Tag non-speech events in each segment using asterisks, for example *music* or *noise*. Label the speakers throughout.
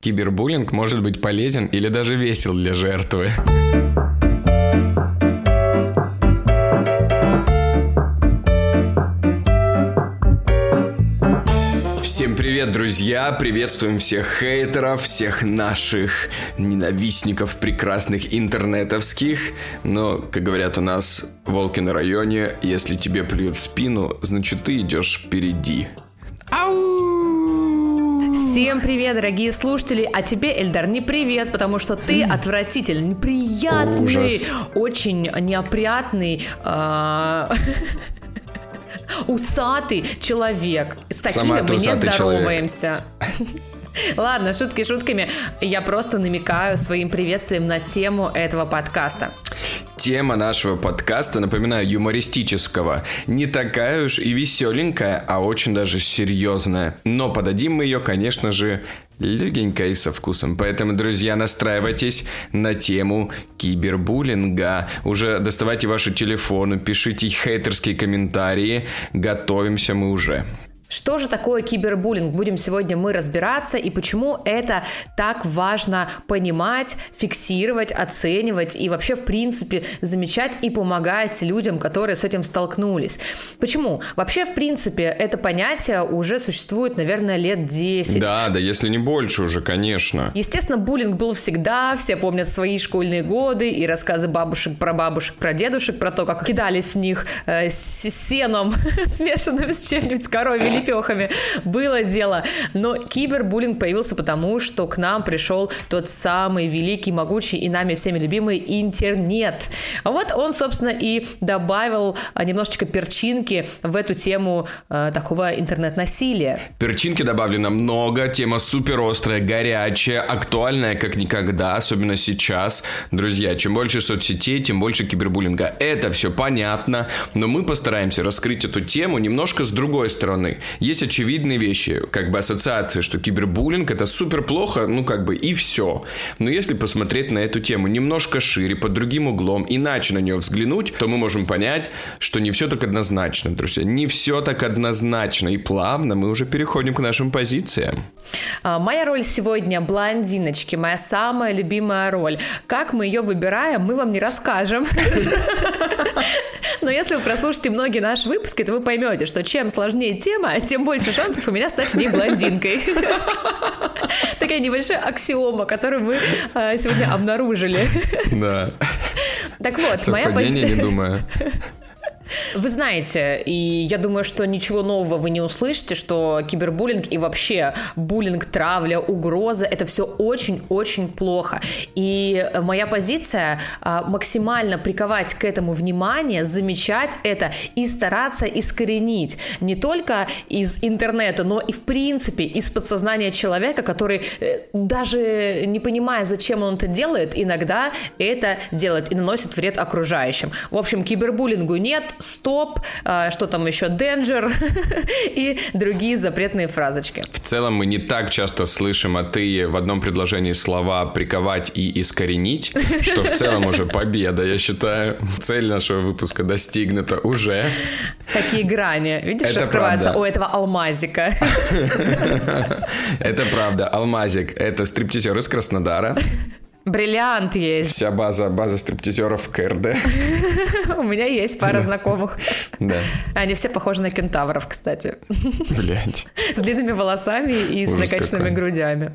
Speaker 1: Кибербуллинг может быть полезен или даже весел для жертвы. Всем привет, друзья! Приветствуем всех хейтеров, всех наших ненавистников прекрасных интернетовских. Но, как говорят у нас, волки на районе, если тебе плюют в спину, значит ты идешь впереди.
Speaker 2: Всем привет, дорогие слушатели! А тебе, Эльдар, не привет, потому что ты отвратительный, неприятный,
Speaker 1: Ужас.
Speaker 2: очень неопрятный, а, *laughs* усатый человек. С такими
Speaker 1: Сама
Speaker 2: мы не здороваемся. *laughs* Ладно, шутки шутками. Я просто намекаю своим приветствием на тему этого подкаста.
Speaker 1: Тема нашего подкаста, напоминаю, юмористического. Не такая уж и веселенькая, а очень даже серьезная. Но подадим мы ее, конечно же, легенько и со вкусом. Поэтому, друзья, настраивайтесь на тему кибербуллинга. Уже доставайте ваши телефоны, пишите хейтерские комментарии. Готовимся мы уже.
Speaker 2: Что же такое кибербуллинг? Будем сегодня мы разбираться и почему это так важно понимать, фиксировать, оценивать и вообще, в принципе, замечать и помогать людям, которые с этим столкнулись. Почему? Вообще, в принципе, это понятие уже существует, наверное, лет 10.
Speaker 1: Да, да, если не больше уже, конечно.
Speaker 2: Естественно, буллинг был всегда, все помнят свои школьные годы и рассказы бабушек про бабушек, про дедушек, про то, как кидались в них э, с сеном, *laughs* смешанным с чем-нибудь, с коровьей лепехами. Было дело. Но кибербуллинг появился потому, что к нам пришел тот самый великий, могучий и нами всеми любимый интернет. Вот он, собственно, и добавил а, немножечко перчинки в эту тему э, такого интернет-насилия.
Speaker 1: Перчинки добавлено много, тема супер острая, горячая, актуальная как никогда, особенно сейчас. Друзья, чем больше соцсетей, тем больше кибербуллинга. Это все понятно, но мы постараемся раскрыть эту тему немножко с другой стороны. Есть очевидные вещи, как бы ассоциации, что кибербуллинг это супер плохо, ну как бы и все. Но если посмотреть на эту тему немножко шире, под другим углом, иначе на нее взглянуть, то мы можем понять, что не все так однозначно, друзья. Не все так однозначно. И плавно мы уже переходим к нашим позициям.
Speaker 2: А, Моя роль сегодня блондиночки, моя самая любимая роль. Как мы ее выбираем, мы вам не расскажем. *laughs* Но если вы прослушаете многие наши выпуски, то вы поймете, что чем сложнее тема, *laughs* тем больше шансов у меня стать не блондинкой. *laughs* Такая небольшая аксиома, которую мы а, сегодня обнаружили.
Speaker 1: Да.
Speaker 2: Так вот, моя позиция...
Speaker 1: не думаю.
Speaker 2: Вы знаете, и я думаю, что ничего нового вы не услышите, что кибербуллинг и вообще буллинг, травля, угроза – это все очень-очень плохо. И моя позиция а, максимально приковать к этому внимание, замечать это и стараться искоренить не только из интернета, но и в принципе из подсознания человека, который э, даже не понимая, зачем он это делает, иногда это делает и наносит вред окружающим. В общем, кибербуллингу нет, стоп, а, что там еще, danger *laughs* и другие запретные фразочки.
Speaker 1: В целом мы не так часто слышим от ты в одном предложении слова «приковать» и «искоренить», что в целом уже *laughs* победа, я считаю. Цель нашего выпуска достигнута уже.
Speaker 2: Какие грани, видишь,
Speaker 1: Это
Speaker 2: раскрываются
Speaker 1: правда.
Speaker 2: у этого алмазика. *laughs*
Speaker 1: Это правда. Алмазик – это стриптизер из Краснодара.
Speaker 2: Бриллиант есть.
Speaker 1: Вся база, база стриптизеров КРД. *laughs*
Speaker 2: У меня есть пара знакомых.
Speaker 1: Да.
Speaker 2: Они все похожи на кентавров, кстати.
Speaker 1: Блять. *laughs*
Speaker 2: С длинными волосами и с накачанными грудями.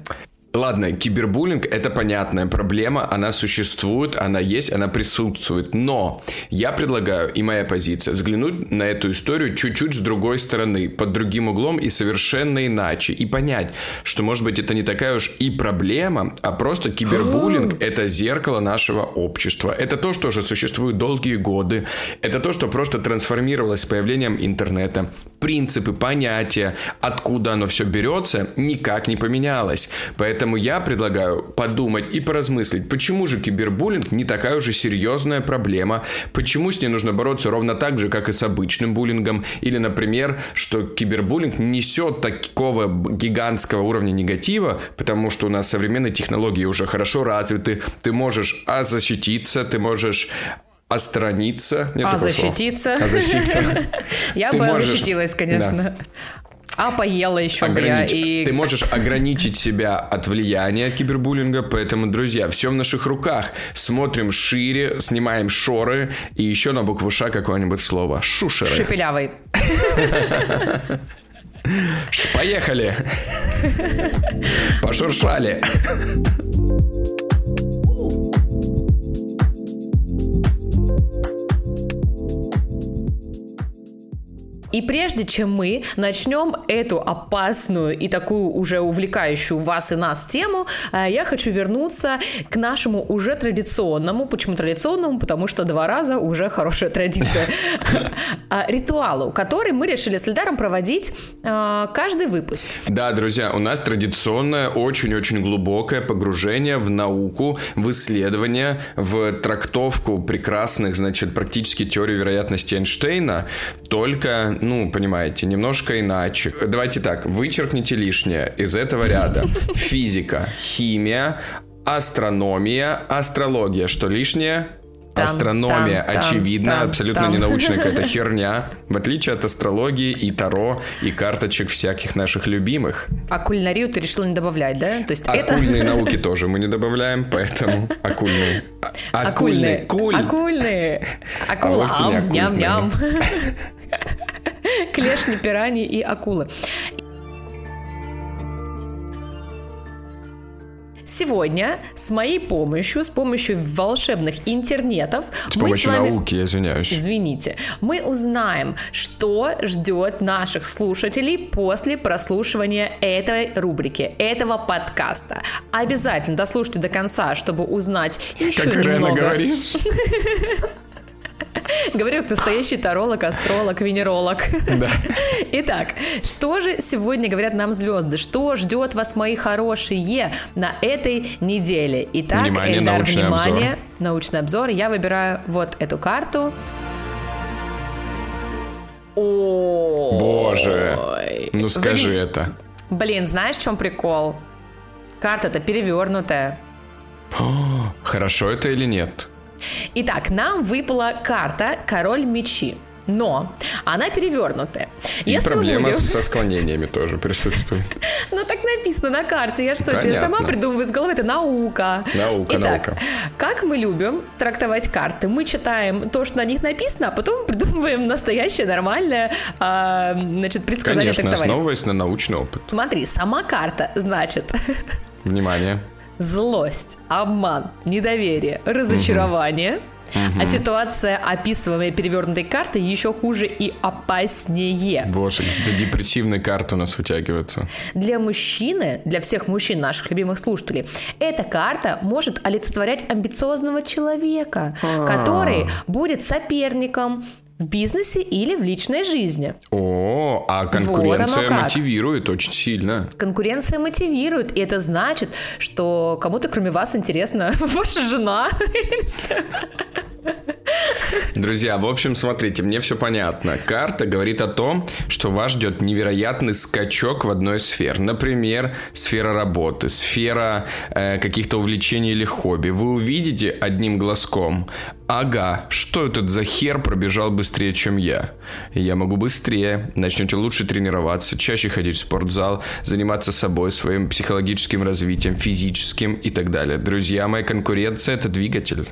Speaker 1: Ладно, кибербуллинг – это понятная проблема, она существует, она есть, она присутствует. Но я предлагаю, и моя позиция, взглянуть на эту историю чуть-чуть с другой стороны, под другим углом и совершенно иначе. И понять, что, может быть, это не такая уж и проблема, а просто кибербуллинг – это зеркало нашего общества. Это то, что уже существует долгие годы. Это то, что просто трансформировалось с появлением интернета. Принципы, понятия, откуда оно все берется, никак не поменялось. Поэтому я предлагаю подумать и поразмыслить, почему же кибербуллинг не такая уже серьезная проблема, почему с ней нужно бороться ровно так же, как и с обычным буллингом, или, например, что кибербуллинг несет такого гигантского уровня негатива, потому что у нас современные технологии уже хорошо развиты, ты можешь а защититься, ты можешь остраниться. Нет
Speaker 2: А защититься?
Speaker 1: А защититься. *laughs*
Speaker 2: Я бы защитилась, конечно. А поела еще бы я. И...
Speaker 1: Ты можешь ограничить себя от влияния кибербуллинга, поэтому, друзья, все в наших руках. Смотрим шире, снимаем шоры и еще на букву Ш какое-нибудь слово. Шушеры.
Speaker 2: Шепелявый.
Speaker 1: Поехали. Пошуршали.
Speaker 2: И прежде чем мы начнем эту опасную и такую уже увлекающую вас и нас тему, э, я хочу вернуться к нашему уже традиционному, почему традиционному, потому что два раза уже хорошая традиция, *laughs* а, ритуалу, который мы решили с Эльдаром проводить э, каждый выпуск.
Speaker 1: Да, друзья, у нас традиционное, очень-очень глубокое погружение в науку, в исследование, в трактовку прекрасных, значит, практически теорий вероятности Эйнштейна, только ну, понимаете, немножко иначе. Давайте так, вычеркните лишнее из этого ряда. *laughs* Физика, химия, астрономия, астрология. Что лишнее? Там, Астрономия, там, очевидно, там, абсолютно там. ненаучная *laughs* какая-то херня, в отличие от астрологии и таро, и карточек всяких наших любимых.
Speaker 2: А кулинарию ты решил не добавлять, да?
Speaker 1: То есть Оккульные это... *laughs* науки тоже мы не добавляем, поэтому оккульные.
Speaker 2: Оккульные. Куль. Оккульные. Акула. А ням-ням. Клешни, пираньи и акулы. Сегодня с моей помощью, с помощью волшебных интернетов,
Speaker 1: с мы с вами... науки, я извиняюсь.
Speaker 2: Извините. Мы узнаем, что ждет наших слушателей после прослушивания этой рубрики, этого подкаста. Обязательно дослушайте до конца, чтобы узнать еще
Speaker 1: как
Speaker 2: немного.
Speaker 1: Как говоришь. *laughs*
Speaker 2: Говорю, как настоящий таролог, астролог, венеролог. Да. Итак, что же сегодня говорят нам звезды? Что ждет вас, мои хорошие, на этой неделе? Итак,
Speaker 1: внимание, Эльдар, научный внимание, обзор.
Speaker 2: научный обзор. Я выбираю вот эту карту. О,
Speaker 1: Боже, ну скажи Вы... это.
Speaker 2: Блин, знаешь, в чем прикол? Карта-то перевернутая. *gasps*
Speaker 1: Хорошо это или нет?
Speaker 2: Итак, нам выпала карта «Король мечи». Но она перевернутая.
Speaker 1: И Если проблема будем... со склонениями тоже присутствует. *laughs*
Speaker 2: Ну, так написано на карте. Я что, тебе сама придумываю из головы? Это наука.
Speaker 1: Наука,
Speaker 2: Итак,
Speaker 1: наука.
Speaker 2: как мы любим трактовать карты? Мы читаем то, что на них написано, а потом придумываем настоящее, нормальное, а, значит, предсказание
Speaker 1: Конечно,
Speaker 2: трактования.
Speaker 1: основываясь на научный опыт.
Speaker 2: Смотри, сама карта, значит... *laughs*
Speaker 1: Внимание
Speaker 2: злость, обман, недоверие, разочарование. Угу. А ситуация, описываемая перевернутой картой, еще хуже и опаснее.
Speaker 1: Боже, какие-то депрессивные карты у нас вытягиваются.
Speaker 2: Для мужчины, для всех мужчин, наших любимых слушателей, эта карта может олицетворять амбициозного человека, А-а-а. который будет соперником, в бизнесе или в личной жизни.
Speaker 1: О, а конкуренция вот мотивирует очень сильно.
Speaker 2: Конкуренция мотивирует, и это значит, что кому-то кроме вас интересна *laughs* ваша жена. *laughs*
Speaker 1: Друзья, в общем, смотрите, мне все понятно. Карта говорит о том, что вас ждет невероятный скачок в одной из сфер. Например, сфера работы, сфера э, каких-то увлечений или хобби. Вы увидите одним глазком, ага, что этот за хер пробежал быстрее, чем я? Я могу быстрее, начнете лучше тренироваться, чаще ходить в спортзал, заниматься собой, своим психологическим развитием, физическим и так далее. Друзья, моя конкуренция – это двигатель.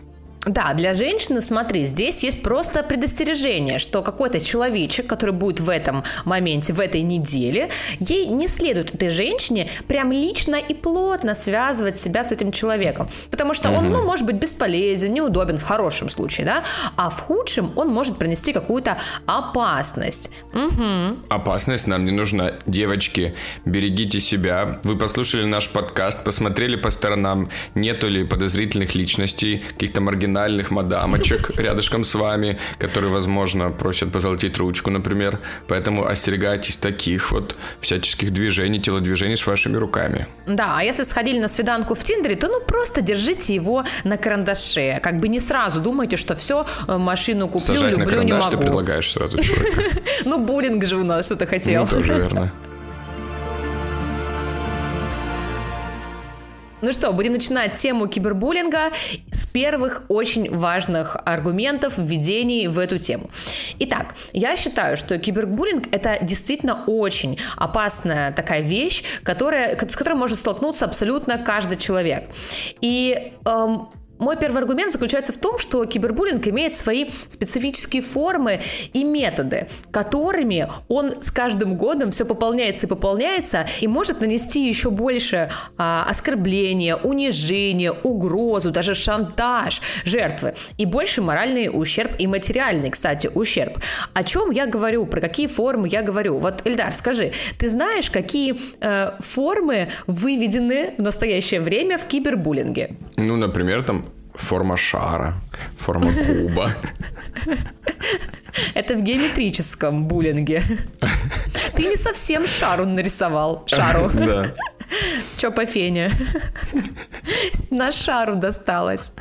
Speaker 2: Да, для женщины, смотри, здесь есть просто предостережение, что какой-то человечек, который будет в этом моменте, в этой неделе, ей не следует этой женщине прям лично и плотно связывать себя с этим человеком. Потому что он, ну, может быть бесполезен, неудобен в хорошем случае, да, а в худшем он может принести какую-то опасность. Угу.
Speaker 1: Опасность нам не нужна. Девочки, берегите себя. Вы послушали наш подкаст, посмотрели по сторонам, нету ли подозрительных личностей, каких-то маргинальных маргинальных мадамочек *laughs* рядышком с вами, которые, возможно, просят позолотить ручку, например. Поэтому остерегайтесь таких вот всяческих движений, телодвижений с вашими руками.
Speaker 2: Да, а если сходили на свиданку в Тиндере, то ну просто держите его на карандаше. Как бы не сразу думайте, что все, э, машину куплю,
Speaker 1: Сажать
Speaker 2: люблю,
Speaker 1: на карандаш
Speaker 2: не могу.
Speaker 1: ты предлагаешь сразу человеку. *laughs*
Speaker 2: Ну, буллинг же у нас что-то хотел.
Speaker 1: Ну, тоже верно. *laughs*
Speaker 2: Ну что, будем начинать тему кибербуллинга с первых очень важных аргументов, введений в эту тему. Итак, я считаю, что кибербуллинг — это действительно очень опасная такая вещь, которая, с которой может столкнуться абсолютно каждый человек. И эм, мой первый аргумент заключается в том, что кибербуллинг имеет свои специфические формы и методы, которыми он с каждым годом все пополняется и пополняется и может нанести еще больше а, оскорбления, унижения, угрозу, даже шантаж жертвы и больше моральный ущерб и материальный, кстати, ущерб. О чем я говорю, про какие формы я говорю? Вот, Эльдар, скажи, ты знаешь, какие э, формы выведены в настоящее время в кибербуллинге?
Speaker 1: Ну, например, там форма шара, форма куба. *laughs*
Speaker 2: Это в геометрическом буллинге. *laughs* Ты не совсем шару нарисовал. Шару. *laughs* Да. Чё по фене? На шару досталось.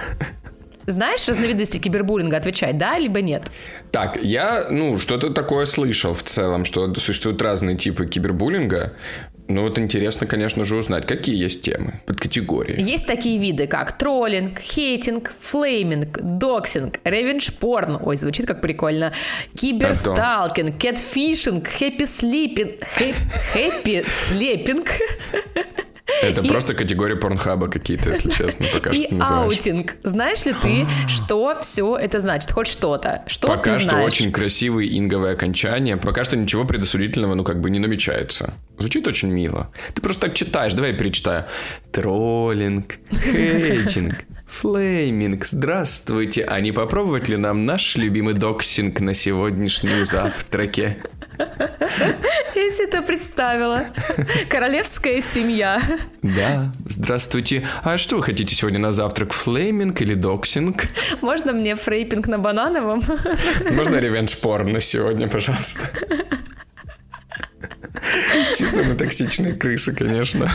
Speaker 2: Знаешь разновидности кибербуллинга? Отвечать, да, либо нет?
Speaker 1: Так, я, ну, что-то такое слышал в целом, что существуют разные типы кибербуллинга. Ну вот интересно, конечно же, узнать, какие есть темы, под категории.
Speaker 2: Есть такие виды, как троллинг, хейтинг, flaming, доксинг, revenge porn, ой, звучит как прикольно, киберсталкинг, catfishing, happy slipping, *laughs* happy slapping, *laughs*
Speaker 1: Это и... просто категория Pornhub а какие-то, если *laughs* честно, пока
Speaker 2: и
Speaker 1: что
Speaker 2: И outing. Знаешь ли ты, *gasps* что все это значит? Хоть что-то. Что
Speaker 1: Пока что очень красивые инговые окончания. Пока что ничего предосудительного, ну, как бы не намечается. Звучит очень мило. Ты просто так читаешь. Давай я перечитаю. Троллинг, *laughs* хейтинг, flaming, здравствуйте. А не попробовать ли нам наш любимый доксинг на сегодняшнем завтраке?
Speaker 2: Я себе это представила. Королевская семья.
Speaker 1: Да, здравствуйте. А что вы хотите сегодня на завтрак? Flaming или доксинг?
Speaker 2: Можно мне fraping на банановом?
Speaker 1: Можно revenge porn на сегодня, пожалуйста? Чисто на токсичные крысы, конечно.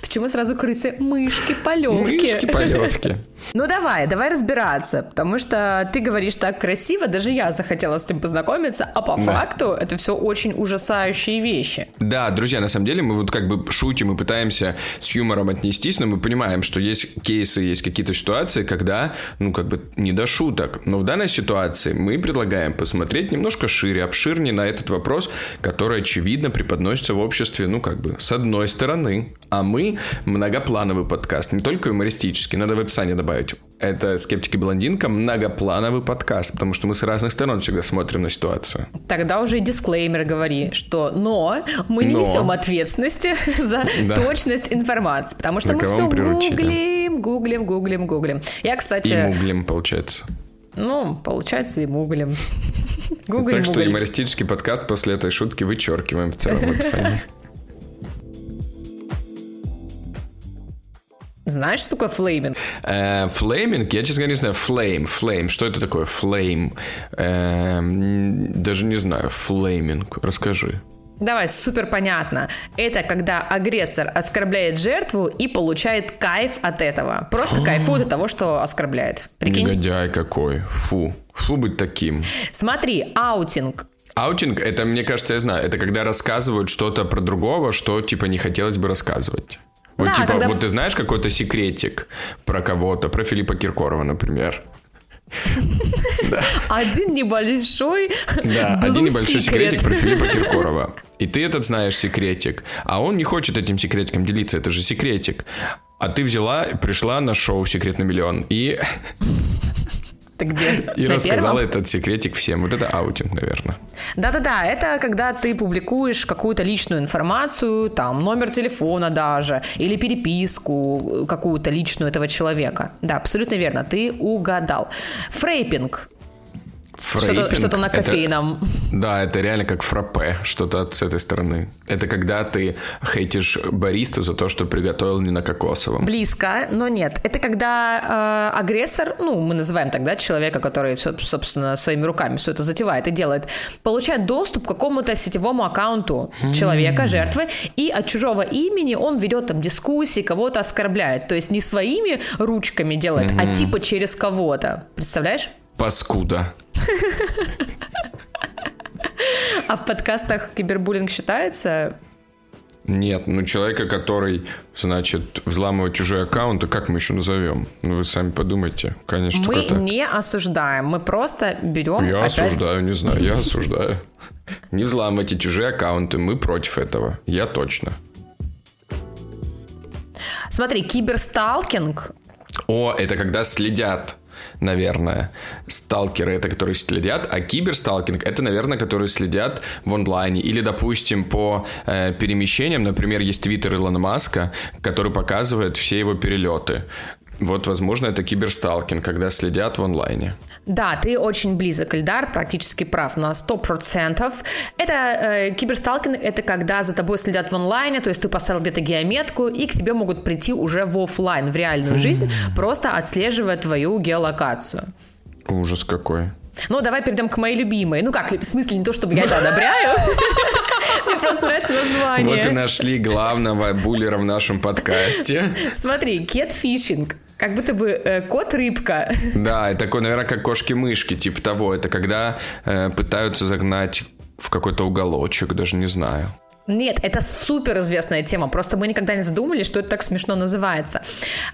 Speaker 2: Почему сразу крысы? Мышки, полевки.
Speaker 1: Мышки, полевки.
Speaker 2: Ну давай, давай разбираться, потому что ты говоришь так красиво, даже я захотела с этим познакомиться, а по да. факту это все очень ужасающие вещи.
Speaker 1: Да, друзья, на самом деле мы вот как бы шутим и пытаемся с юмором отнестись, но мы понимаем, что есть кейсы, есть какие-то ситуации, когда, ну как бы не до шуток. Но в данной ситуации мы предлагаем посмотреть немножко шире, обширнее на этот вопрос, который очевидно преподносится в обществе, ну как бы с одной стороны, а мы многоплановый подкаст, не только юмористический, надо в описании добавить. Это «Скептики блондинка» многоплановый подкаст, потому что мы с разных сторон всегда смотрим на ситуацию.
Speaker 2: Тогда уже и дисклеймер говори, что «но» мы не но. несем ответственности *laughs* за да. точность информации, потому что на мы все гуглим, гуглим, гуглим, гуглим. Я, кстати...
Speaker 1: И муглим, получается.
Speaker 2: Ну, получается, и муглим. *laughs*
Speaker 1: Гуглим, так что юмористический подкаст после этой шутки вычеркиваем в целом описании. *laughs*
Speaker 2: Знаешь, что такое flaming?
Speaker 1: Э, flaming, я, честно говоря, не знаю. Flame, flame. Что это такое? Flame. Э, даже не знаю. Flaming. Расскажи.
Speaker 2: Давай, супер понятно. Это когда агрессор оскорбляет жертву и получает кайф от этого. Просто кайфует от того, что оскорбляет.
Speaker 1: Прикинь? Негодяй какой. Фу. Фу быть таким.
Speaker 2: Смотри, outing.
Speaker 1: Outing, это, мне кажется, я знаю, это когда рассказывают что-то про другого, что, типа, не хотелось бы рассказывать. Вот да, типа, когда... вот ты знаешь какой-то секретик про кого-то, про Филиппа Киркорова, например? *laughs*
Speaker 2: Один небольшой
Speaker 1: Да, один небольшой секретик про Филиппа *laughs* Киркорова. И ты этот знаешь секретик, а он не хочет этим секретиком делиться, это же секретик. А ты взяла, пришла на шоу «Секрет на миллион» и *laughs*
Speaker 2: ты где?
Speaker 1: И рассказала этот секретик всем. Вот это аутинг, наверное.
Speaker 2: Да-да-да, это когда ты публикуешь какую-то личную информацию, там, номер телефона даже, или переписку какую-то личную этого человека. Да, абсолютно верно, ты угадал. Фрейпинг что-то, что-то на кофейном.
Speaker 1: Это, да, это реально как фраппе, что-то с этой стороны. Это когда ты хейтишь баристу за то, что приготовил не на кокосовом.
Speaker 2: Близко, но нет. Это когда э, агрессор, ну, мы называем тогда человека, который, собственно, своими руками все это затевает и делает, получает доступ к какому-то сетевому аккаунту человека, жертвы, и от чужого имени он ведет там дискуссии, кого-то оскорбляет. То есть не своими ручками делает, а типа через кого-то. Представляешь?
Speaker 1: Паскуда.
Speaker 2: А в подкастах кибербуллинг считается?
Speaker 1: Нет, ну человека, который, значит, взламывает чужие аккаунты, как мы еще назовем? Ну вы сами подумайте, конечно.
Speaker 2: Мы не осуждаем, мы просто берем...
Speaker 1: Я опять... осуждаю, не знаю, я осуждаю. Не взламывайте чужие аккаунты, мы против этого, я точно.
Speaker 2: Смотри, киберсталкинг...
Speaker 1: О, это когда следят наверное. Сталкеры — это которые следят, а киберсталкинг — это, наверное, которые следят в онлайне. Или, допустим, по э, перемещениям, например, есть твиттер Илона Маска, который показывает все его перелеты. Вот, возможно, это киберсталкинг, когда следят в онлайне.
Speaker 2: Да, ты очень близок, Эльдар, практически прав на 100%. Это э, киберсталкинг, это когда за тобой следят в онлайне, то есть ты поставил где-то геометку, и к тебе могут прийти уже в офлайн, в реальную жизнь, просто отслеживая твою геолокацию.
Speaker 1: Ужас какой.
Speaker 2: Ну, давай перейдем к моей любимой. Ну как, в смысле, не то, чтобы я это одобряю. *laughs* Мне просто нравится название.
Speaker 1: Вот и нашли главного буллера в нашем подкасте.
Speaker 2: Смотри, кетфишинг. Как будто бы э, кот-рыбка. *laughs*
Speaker 1: Да, это такой, наверное, как кошки-мышки, типа того. Это когда э, пытаются загнать в какой-то уголочек, даже не знаю.
Speaker 2: Нет, это супер известная тема. Просто мы никогда не задумывались, что это так смешно называется.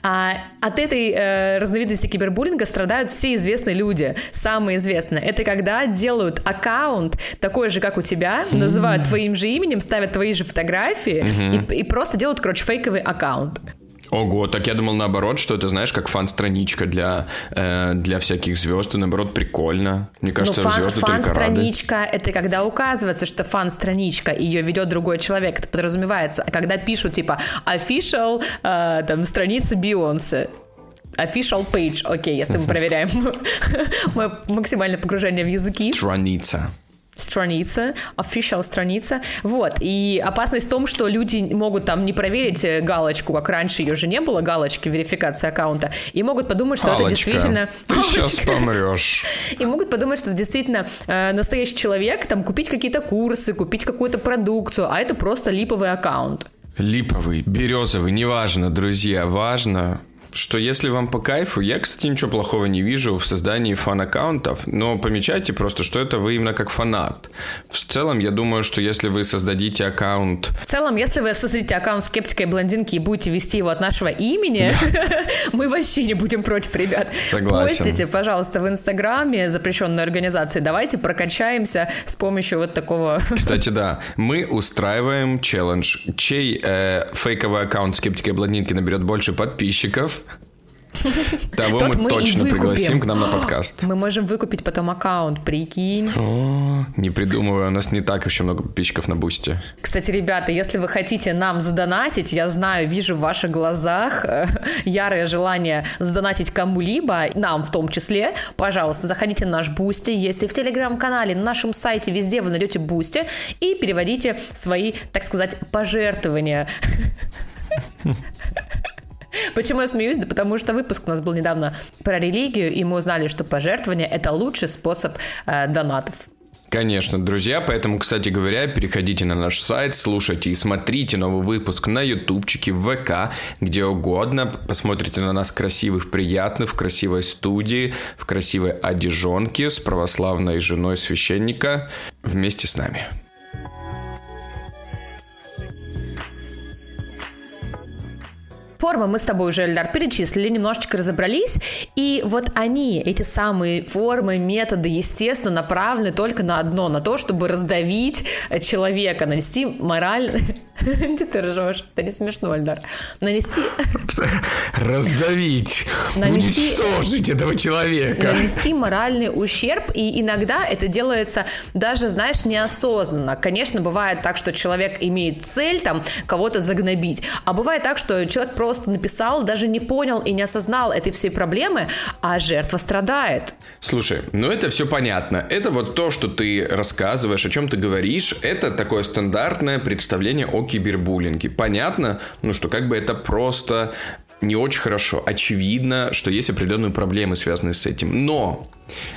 Speaker 2: А, от этой э, разновидности кибербуллинга страдают все известные люди. Самые известные. Это когда делают аккаунт такой же, как у тебя, mm-hmm. называют твоим же именем, ставят твои же фотографии mm-hmm. и, и просто делают, короче, фейковый аккаунт.
Speaker 1: Ого, так я думал наоборот, что это, знаешь, как фан-страничка для, э, для всяких звезд, и наоборот прикольно. Мне кажется,
Speaker 2: ну, фан,
Speaker 1: звезды
Speaker 2: фан-страничка — это когда указывается, что фан-страничка, ее ведет другой человек, это подразумевается. А когда пишут, типа, official, э, там, страница Бейонсе, official page, окей, если мы *laughs* проверяем *laughs* мое максимальное погружение в языки.
Speaker 1: Страница
Speaker 2: страница, official страница, вот, и опасность в том, что люди могут там не проверить э, галочку, как раньше ее же не было, галочки верификации аккаунта, и могут подумать, что Аллочка, это действительно...
Speaker 1: ты сейчас помрешь.
Speaker 2: И могут подумать, что это действительно э, настоящий человек, там, купить какие-то курсы, купить какую-то продукцию, а это просто липовый аккаунт.
Speaker 1: Липовый, березовый, неважно, друзья, важно что если вам по кайфу, я, кстати, ничего плохого не вижу в создании фан-аккаунтов, но помечайте просто, что это вы именно как фанат. В целом, я думаю, что если вы создадите аккаунт...
Speaker 2: В целом, если вы создадите аккаунт скептика и блондинки и будете вести его от нашего имени, *laughs* мы вообще не будем против, ребят.
Speaker 1: Согласен.
Speaker 2: Постите, пожалуйста, в Инстаграме запрещенной организации. Давайте прокачаемся с помощью вот такого...
Speaker 1: Кстати, *laughs* да, мы устраиваем челлендж. Чей э, фейковый аккаунт скептика и блондинки наберет больше подписчиков, того мы, мы точно пригласим к нам на подкаст.
Speaker 2: Мы можем выкупить потом аккаунт, прикинь.
Speaker 1: О, не придумываю, у нас не так еще много подписчиков на Boosty.
Speaker 2: Кстати, ребята, если вы хотите нам задонатить, я знаю, вижу в ваших глазах э, ярое желание задонатить кому-либо, нам в том числе, пожалуйста, заходите на наш Boosty, есть и в Телеграм-канале, на нашем сайте, везде вы найдете Boosty и переводите свои, так сказать, пожертвования. *laughs* *laughs* Почему я смеюсь? Да потому что выпуск у нас был недавно про религию, и мы узнали, что пожертвование – это лучший способ э, донатов.
Speaker 1: Конечно, друзья, поэтому, кстати говоря, переходите на наш сайт, слушайте и смотрите новый выпуск на ютубчике, в ВК, где угодно. Посмотрите на нас красивых, приятных, в красивой студии, в красивой одежонке с православной женой священника вместе с нами.
Speaker 2: Формы мы с тобой уже, Эльдар, перечислили, немножечко разобрались, и вот они, эти самые формы, методы, естественно, направлены только на одно, на то, чтобы раздавить человека, нанести моральный... *laughs* Где ты ржешь? Это не смешно, Эльдар. Нанести... *laughs*
Speaker 1: Раздавить, нанести... уничтожить этого человека.
Speaker 2: Нанести моральный ущерб, и иногда это делается даже, знаешь, неосознанно. Конечно, бывает так, что человек имеет цель там кого-то загнобить, а бывает так, что человек просто просто написал, даже не понял и не осознал этой всей проблемы, а жертва страдает.
Speaker 1: Слушай, ну это все понятно. Это вот то, что ты рассказываешь, о чем ты говоришь, это такое стандартное представление о кибербуллинге. Понятно, ну что как бы это просто не очень хорошо. Очевидно, что есть определенные проблемы, связанные с этим. Но,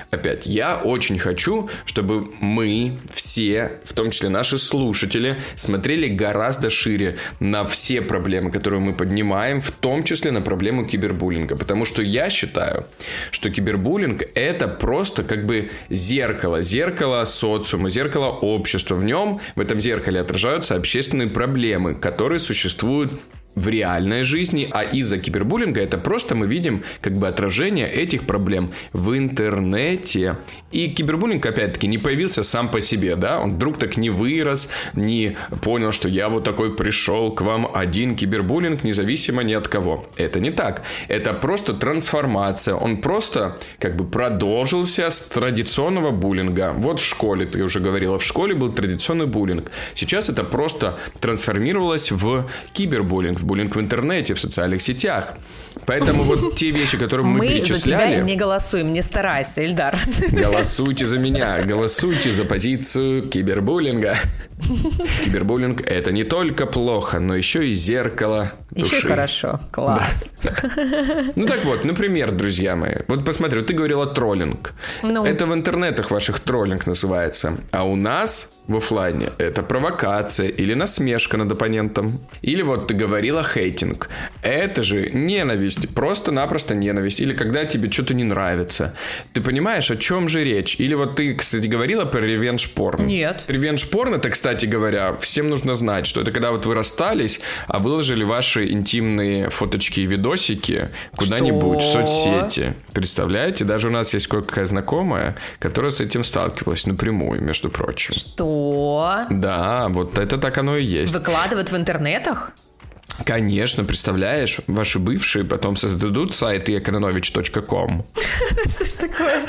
Speaker 1: опять, я очень хочу, чтобы мы все, в том числе наши слушатели, смотрели гораздо шире на все проблемы, которые мы поднимаем, в том числе на проблему кибербуллинга. Потому что я считаю, что кибербуллинг – это просто как бы зеркало. Зеркало социума, зеркало общества. В нем, в этом зеркале отражаются общественные проблемы, которые существуют в реальной жизни, а из-за кибербуллинга это просто мы видим как бы отражение этих проблем в интернете. И кибербуллинг, опять-таки, не появился сам по себе, да, он вдруг так не вырос, не понял, что я вот такой пришел к вам один кибербуллинг, независимо ни от кого. Это не так. Это просто трансформация. Он просто как бы продолжился с традиционного буллинга. Вот в школе, ты уже говорила, в школе был традиционный буллинг. Сейчас это просто трансформировалось в кибербуллинг в буллинг в интернете, в социальных сетях. Поэтому вот те вещи, которые мы, мы перечисляли...
Speaker 2: Мы за тебя не голосуем, не старайся, Ильдар.
Speaker 1: Голосуйте за меня, голосуйте за позицию кибербуллинга. *laughs* Кибербуллинг – это не только плохо, но еще и зеркало души.
Speaker 2: Еще хорошо, класс. Да.
Speaker 1: Ну так вот, например, друзья мои, вот посмотри, ты говорила троллинг. Ну. Это в интернетах ваших троллинг называется. А у нас в офлайне. Это провокация или насмешка над оппонентом. Или вот ты говорила хейтинг. Это же ненависть, просто-напросто ненависть. Или когда тебе что-то не нравится. Ты понимаешь, о чем же речь? Или вот ты, кстати, говорила про ревенж порно.
Speaker 2: Нет.
Speaker 1: Ревенж порно, это, кстати говоря, всем нужно знать, что это когда вот вы расстались, а выложили ваши интимные фоточки и видосики куда-нибудь в соцсети. Представляете? Даже у нас есть кое-какая знакомая, которая с этим сталкивалась напрямую, между прочим.
Speaker 2: Что?
Speaker 1: Да, вот это так оно и есть.
Speaker 2: Выкладывают в интернетах?
Speaker 1: Конечно, представляешь, ваши бывшие потом создадут сайт econovich.com. *laughs*
Speaker 2: Что ж такое?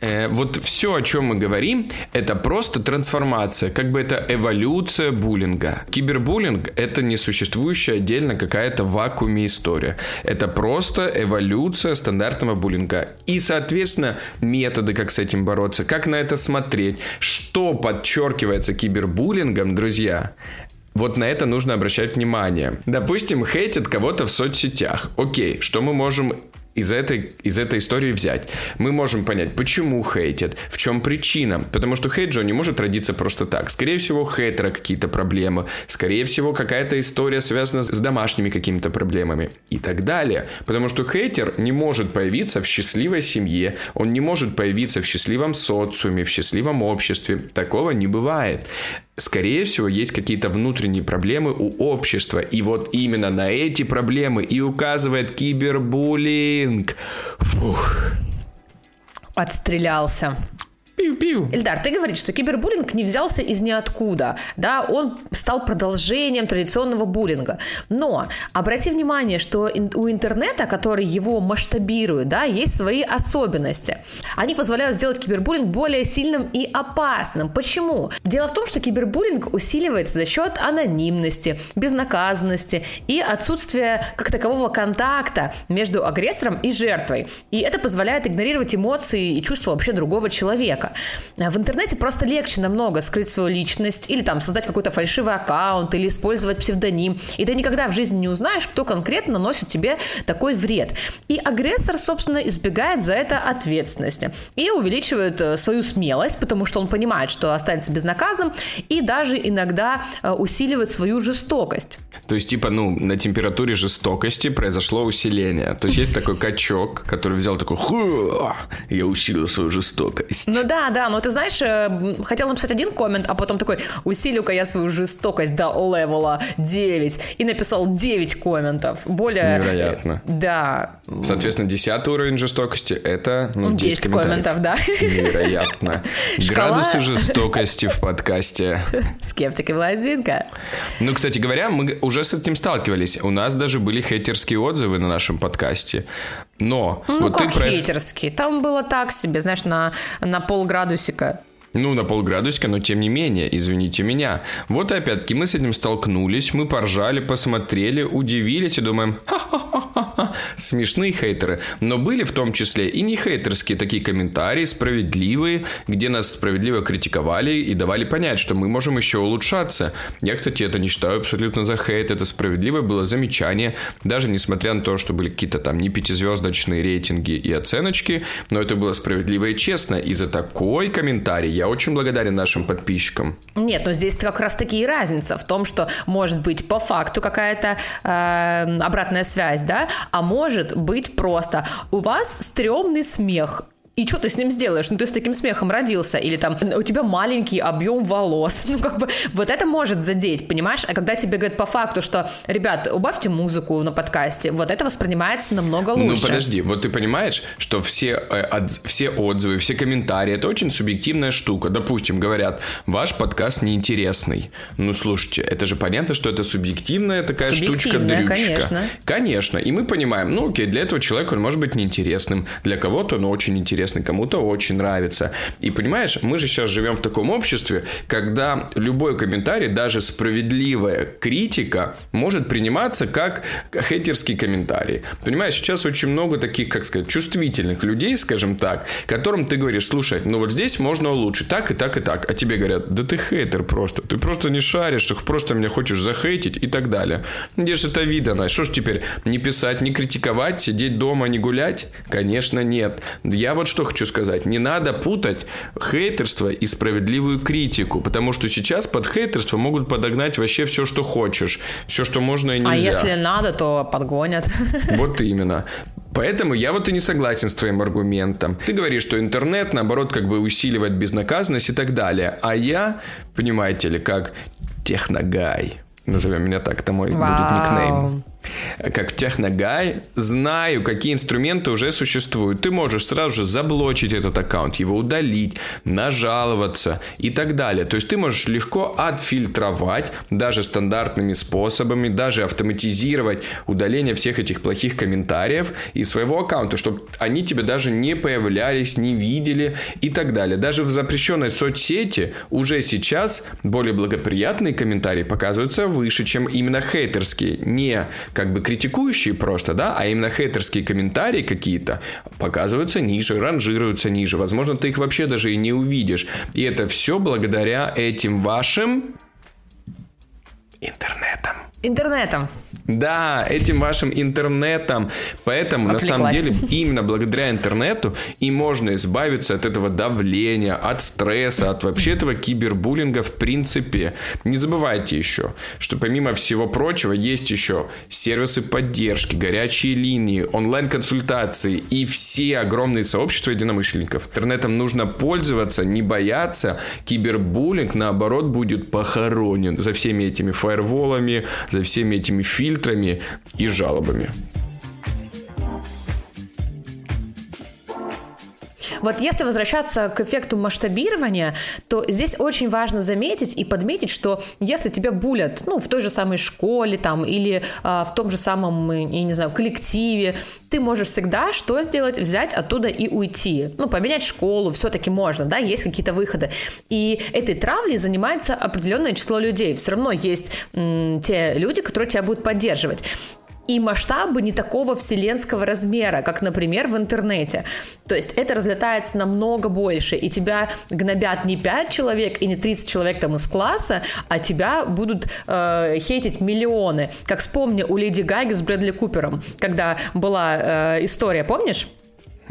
Speaker 1: Э, вот все, о чем мы говорим, это просто трансформация, как бы это эволюция буллинга. Кибербуллинг — это не существующая отдельно какая-то вакууме история. Это просто эволюция стандартного буллинга. И, соответственно, методы, как с этим бороться, как на это смотреть, что подчеркивается кибербуллингом, друзья, вот на это нужно обращать внимание. Допустим, хейтят кого-то в соцсетях. Окей, что мы можем из этой, из этой истории взять. Мы можем понять, почему хейтят, в чем причина. Потому что хейт же не может родиться просто так. Скорее всего, хейтера какие-то проблемы. Скорее всего, какая-то история связана с домашними какими-то проблемами. И так далее. Потому что хейтер не может появиться в счастливой семье. Он не может появиться в счастливом социуме, в счастливом обществе. Такого не бывает скорее всего, есть какие-то внутренние проблемы у общества. И вот именно на эти проблемы и указывает кибербуллинг. Фух.
Speaker 2: Отстрелялся. Пиу-пиу. Эльдар, ты говоришь, что кибербуллинг не взялся из ниоткуда, да, он стал продолжением традиционного буллинга. Но обрати внимание, что у интернета, который его масштабирует, да, есть свои особенности. Они позволяют сделать кибербуллинг более сильным и опасным. Почему? Дело в том, что кибербуллинг усиливается за счет анонимности, безнаказанности и отсутствия как такового контакта между агрессором и жертвой. И это позволяет игнорировать эмоции и чувства вообще другого человека человека. В интернете просто легче намного скрыть свою личность или там создать какой-то фальшивый аккаунт или использовать псевдоним. И ты никогда в жизни не узнаешь, кто конкретно наносит тебе такой вред. И агрессор, собственно, избегает за это ответственности и увеличивает э, свою смелость, потому что он понимает, что останется безнаказанным и даже иногда э, усиливает свою жестокость.
Speaker 1: То есть, типа, ну, на температуре жестокости произошло усиление. То есть, есть такой качок, который взял такой, я усилил свою жестокость.
Speaker 2: Ну да, да, да, но ты знаешь, э, хотел написать один коммент, а потом такой, усилю-ка я свою жестокость до левела 9, и написал 9 комментов. Более...
Speaker 1: Невероятно.
Speaker 2: Да.
Speaker 1: Соответственно, 10 уровень жестокости — это ну, 10, 10 комментов,
Speaker 2: да.
Speaker 1: Невероятно. *laughs* Шкала... Градусы жестокости в подкасте.
Speaker 2: Скептик и блондинка.
Speaker 1: Ну, кстати говоря, мы уже с этим сталкивались. У нас даже были хейтерские отзывы на нашем подкасте. Но...
Speaker 2: Ну, вот как ты про... хейтерские? Там было так себе, знаешь, на, на полградусика.
Speaker 1: Ну, на полградусика, но тем не менее, извините меня. Вот и опять-таки мы с этим столкнулись, мы поржали, посмотрели, удивились и думаем, ха-ха-ха, *laughs* смешные хейтеры. Но были в том числе и не хейтерские такие комментарии, справедливые, где нас справедливо критиковали и давали понять, что мы можем еще улучшаться. Я, кстати, это не считаю абсолютно за хейт, это справедливое было замечание, даже несмотря на то, что были какие-то там не пятизвездочные рейтинги и оценочки, но это было справедливо и честно, и за такой комментарий я очень благодарен нашим подписчикам.
Speaker 2: Нет, но здесь как раз таки и разница в том, что может быть по факту какая-то э, обратная связь, да, а может быть просто. У вас стрёмный смех, и что ты с ним сделаешь? Ну, ты с таким смехом родился, или там у тебя маленький объем волос. *laughs* Ну, как бы вот это может задеть, понимаешь? А когда тебе говорят по факту, что, ребят, убавьте музыку на подкасте, вот это воспринимается намного ну, лучше.
Speaker 1: Ну, подожди, вот ты понимаешь, что все, э, от, все отзывы, все комментарии, это очень субъективная штука. Допустим, говорят, ваш подкаст неинтересный. Ну, слушайте, это же понятно, что это субъективная такая штучка-дрючка.
Speaker 2: конечно.
Speaker 1: Конечно. И мы понимаем, ну, окей, для этого человека он может быть неинтересным, для кого-то он очень интересный интересно, кому-то очень нравится. И понимаешь, мы же сейчас живем в таком обществе, когда любой комментарий, даже справедливая критика, может приниматься как хейтерский комментарий. Понимаешь, сейчас очень много таких, как сказать, чувствительных людей, скажем так, которым ты говоришь, слушай, ну вот здесь можно улучшить, так и так и так. А тебе говорят, да ты хейтер просто, ты просто не шаришь, ты просто меня хочешь захейтить и так далее. Где же это видно? Что ж теперь, не писать, не критиковать, сидеть дома, не гулять? Конечно, нет. Я вот что хочу сказать. Не надо путать хейтерство и справедливую критику, потому что сейчас под хейтерство могут подогнать вообще все, что хочешь, все, что можно и а
Speaker 2: нельзя. А если надо, то подгонят. *laughs*
Speaker 1: Вот именно. Поэтому я вот и не согласен с твоим аргументом. Ты говоришь, что интернет, наоборот, как бы усиливает безнаказанность и так далее. А я, понимаете ли, как техногай, назовем меня так, это мой Вау. будет никнейм как техногай, знаю, какие инструменты уже существуют. Ты можешь сразу же заблочить этот аккаунт, его удалить, нажаловаться и так далее. То есть ты можешь легко отфильтровать даже стандартными способами, даже автоматизировать удаление всех этих плохих комментариев из своего аккаунта, чтобы они тебе даже не появлялись, не видели и так далее. Даже в запрещенной соцсети уже сейчас более благоприятные комментарии показываются выше, чем именно хейтерские, не как бы критикующие просто, да, а именно хейтерские комментарии какие-то показываются ниже, ранжируются ниже. Возможно, ты их вообще даже и не увидишь. И это все благодаря этим вашим интернетам.
Speaker 2: Интернетом.
Speaker 1: Да, этим вашим интернетом. Поэтому, Отвлеклась. на самом деле, *laughs* именно благодаря интернету и можно избавиться от этого давления, от стресса, от вообще этого кибербуллинга в принципе. Не забывайте еще, что помимо всего прочего есть еще сервисы поддержки, горячие линии, онлайн-консультации и все огромные сообщества единомышленников. Интернетом нужно пользоваться, не бояться. Кибербуллинг, наоборот, будет похоронен за всеми этими фаерволами, за всеми этими фильтрами и жалобами.
Speaker 2: Вот если возвращаться к эффекту масштабирования, то здесь очень важно заметить и подметить, что если тебя булят, ну, в той же самой школе там или а, в том же самом, я не знаю, коллективе, ты можешь всегда что сделать? Взять оттуда и уйти. Ну, поменять школу все-таки можно, да, есть какие-то выходы. И этой травлей занимается определенное число людей. Все равно есть м, те люди, которые тебя будут поддерживать и масштабы не такого вселенского размера, как, например, в интернете. То есть это разлетается намного больше, и тебя гнобят не 5 человек и не 30 человек там из класса, а тебя будут э, хейтить миллионы. Как вспомни у Леди Гаги с Брэдли Купером, когда была э, история, помнишь?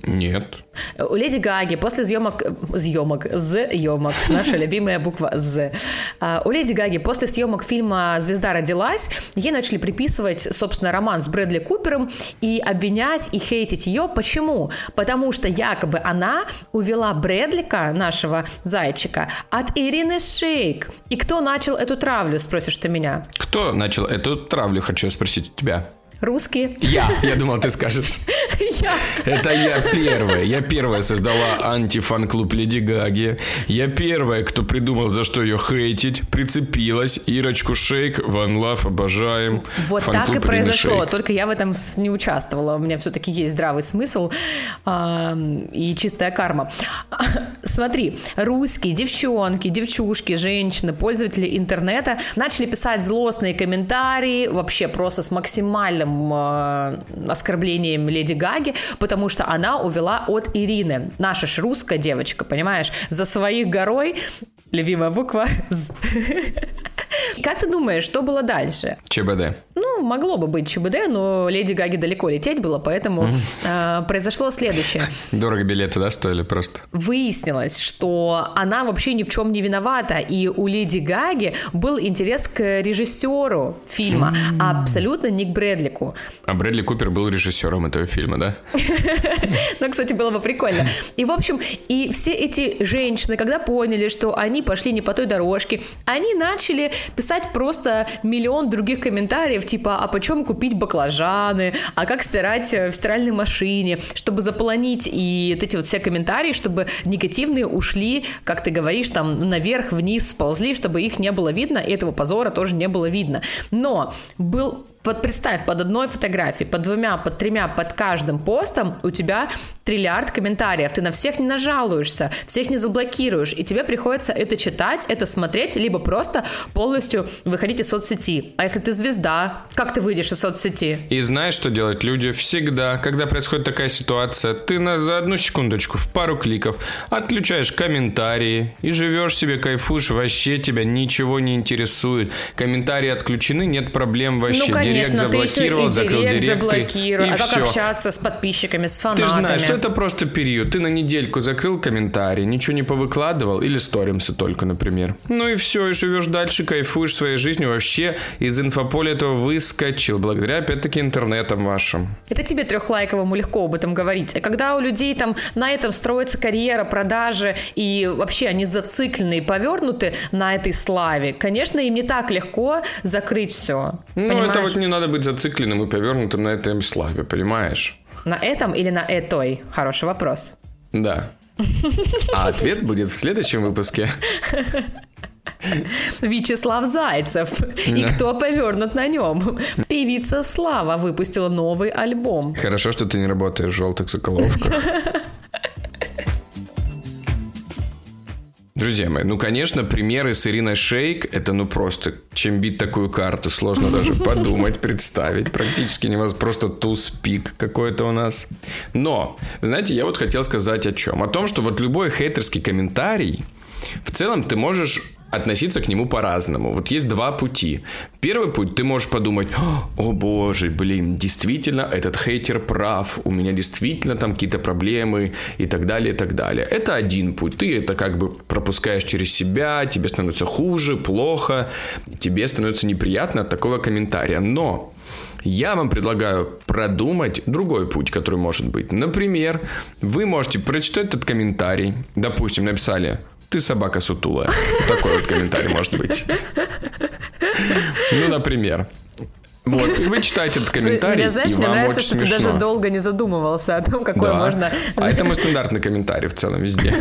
Speaker 1: Нет.
Speaker 2: У Леди Гаги после съемок... Съемок. Съемок. Наша *laughs* любимая буква З. А, у Леди Гаги после съемок фильма «Звезда родилась» ей начали приписывать, собственно, роман с Брэдли Купером и обвинять и хейтить ее. Почему? Потому что якобы она увела Брэдлика, нашего зайчика, от Ирины Шейк. И кто начал эту травлю, спросишь ты меня?
Speaker 1: Кто начал эту травлю, хочу спросить у тебя?
Speaker 2: Русские.
Speaker 1: Я. Я думал, ты скажешь. *laughs* Я. Это я первая. Я первая создала антифан-клуб Леди Гаги. Я первая, кто придумал, за что ее хейтить. Прицепилась. Ирочку Шейк, Ван Лав, обожаем.
Speaker 2: Вот так и произошло. Только я в этом не участвовала. У меня все-таки есть здравый смысл и чистая карма. *laughs* Смотри, русские девчонки, девчушки, женщины, пользователи интернета начали писать злостные комментарии, вообще просто с максимальным откровенным э, оскорблением Леди Гаги, потому что она увела от Ирины. Наша ж русская девочка, понимаешь, за своих горой любимая буква. *laughs* *laughs* Как ты думаешь, что было дальше?
Speaker 1: ЧБД.
Speaker 2: Ну, могло бы быть ЧБД, но Леди Гаги далеко лететь было, поэтому э, произошло следующее. *laughs*
Speaker 1: Дорого билеты, да, стоили просто?
Speaker 2: Выяснилось, что она вообще ни в чем не виновата, и у Леди Гаги был интерес к режиссеру фильма, а абсолютно не к Брэдлику.
Speaker 1: А Брэдли Купер был режиссером этого фильма, да? *laughs*
Speaker 2: Ну, кстати, было бы прикольно. И, в общем, и все эти женщины, когда поняли, что они пошли не по той дорожке, они начали писать просто миллион других комментариев, типа, а почем купить баклажаны, а как стирать в стиральной машине, чтобы заполонить и вот эти вот все комментарии, чтобы негативные ушли, как ты говоришь, там наверх, вниз сползли, чтобы их не было видно, и этого позора тоже не было видно. Но был вот представь, под одной фотографией, под двумя, под тремя, под каждым постом у тебя триллиард комментариев. Ты на всех не нажалуешься, всех не заблокируешь, и тебе приходится это читать, это смотреть, либо просто полностью выходить из соцсети. А если ты звезда, как ты выйдешь из соцсети?
Speaker 1: И знаешь, что делать люди? Всегда, когда происходит такая ситуация, ты на, за одну секундочку, в пару кликов отключаешь комментарии и живешь себе, кайфуешь, вообще тебя ничего не интересует. Комментарии отключены, нет проблем вообще.
Speaker 2: Ну, конечно,
Speaker 1: директ заблокировал,
Speaker 2: ты
Speaker 1: закрыл
Speaker 2: директ
Speaker 1: директ.
Speaker 2: заблокируй.
Speaker 1: и
Speaker 2: А как
Speaker 1: все.
Speaker 2: общаться с подписчиками, с
Speaker 1: Ты
Speaker 2: фанатами?
Speaker 1: же знаешь, что это просто период. Ты на недельку закрыл комментарий, ничего не повыкладывал, или сторимся только, например. Ну и все, и живешь дальше, кайфуешь своей жизнью. Вообще из инфополя этого выскочил, благодаря, опять-таки, интернетам вашим.
Speaker 2: Это тебе трехлайковому легко об этом говорить. А когда у людей там на этом строится карьера, продажи, и вообще они зациклены и повернуты на этой славе, конечно, им не так легко закрыть все.
Speaker 1: Ну, это вот не надо быть зацикленным и повернутым на этой славе, понимаешь?
Speaker 2: На этом или на этой? Хороший вопрос.
Speaker 1: Да. А ответ будет в следующем выпуске.
Speaker 2: Вячеслав Зайцев. И кто повернут на нем? Певица Слава выпустила новый альбом.
Speaker 1: Хорошо, что ты не работаешь в желтых соколовках. Друзья мои, ну, конечно, примеры с Ириной Шейк, это ну просто, чем бить такую карту, сложно даже *laughs* подумать, представить. Практически невозможно, просто туз-пик какой-то у нас. Но, знаете, я вот хотел сказать о чем? О том, что вот любой хейтерский комментарий, в целом ты можешь относиться к нему по-разному. Вот есть два пути. Первый путь, ты можешь подумать, о боже, блин, действительно, этот хейтер прав, у меня действительно там какие-то проблемы и так далее, и так далее. Это один путь. Ты это как бы пропускаешь через себя, тебе становится хуже, плохо, тебе становится неприятно от такого комментария. Но я вам предлагаю продумать другой путь, который может быть. Например, вы можете прочитать этот комментарий. Допустим, написали ты собака сутулая. Такой вот комментарий может быть. Ну, например. Вот, и вы читаете этот комментарий,
Speaker 2: Мне, знаешь,
Speaker 1: и
Speaker 2: мне
Speaker 1: вам
Speaker 2: нравится,
Speaker 1: очень
Speaker 2: что ты
Speaker 1: смешно.
Speaker 2: даже долго не задумывался о том, какой
Speaker 1: Да.
Speaker 2: можно...
Speaker 1: А это мой стандартный комментарий в целом везде.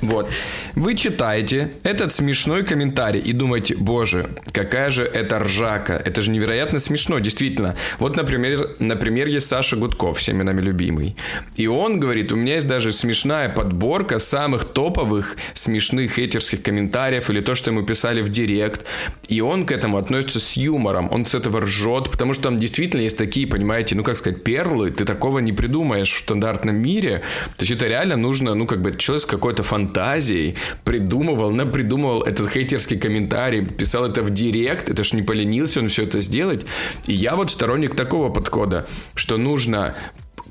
Speaker 1: Вот. Вы читаете этот смешной комментарий и думаете, боже, какая же это ржака. Это же невероятно смешно, действительно. Вот, например, например, есть Саша Гудков, всеми нами любимый. И он говорит, у меня есть даже смешная подборка самых топовых смешных хейтерских комментариев или то, что ему писали в директ. И он к этому относится с юмором. Он с этого ржет, потому что там действительно есть такие, понимаете, ну, как сказать, перлы. Ты такого не придумаешь в стандартном мире. То есть это реально нужно, ну, как бы, человек какой-то фантазией придумывал, напридумывал этот хейтерский комментарий, писал это в директ, это ж не поленился он все это сделать. И я вот сторонник такого подхода, что нужно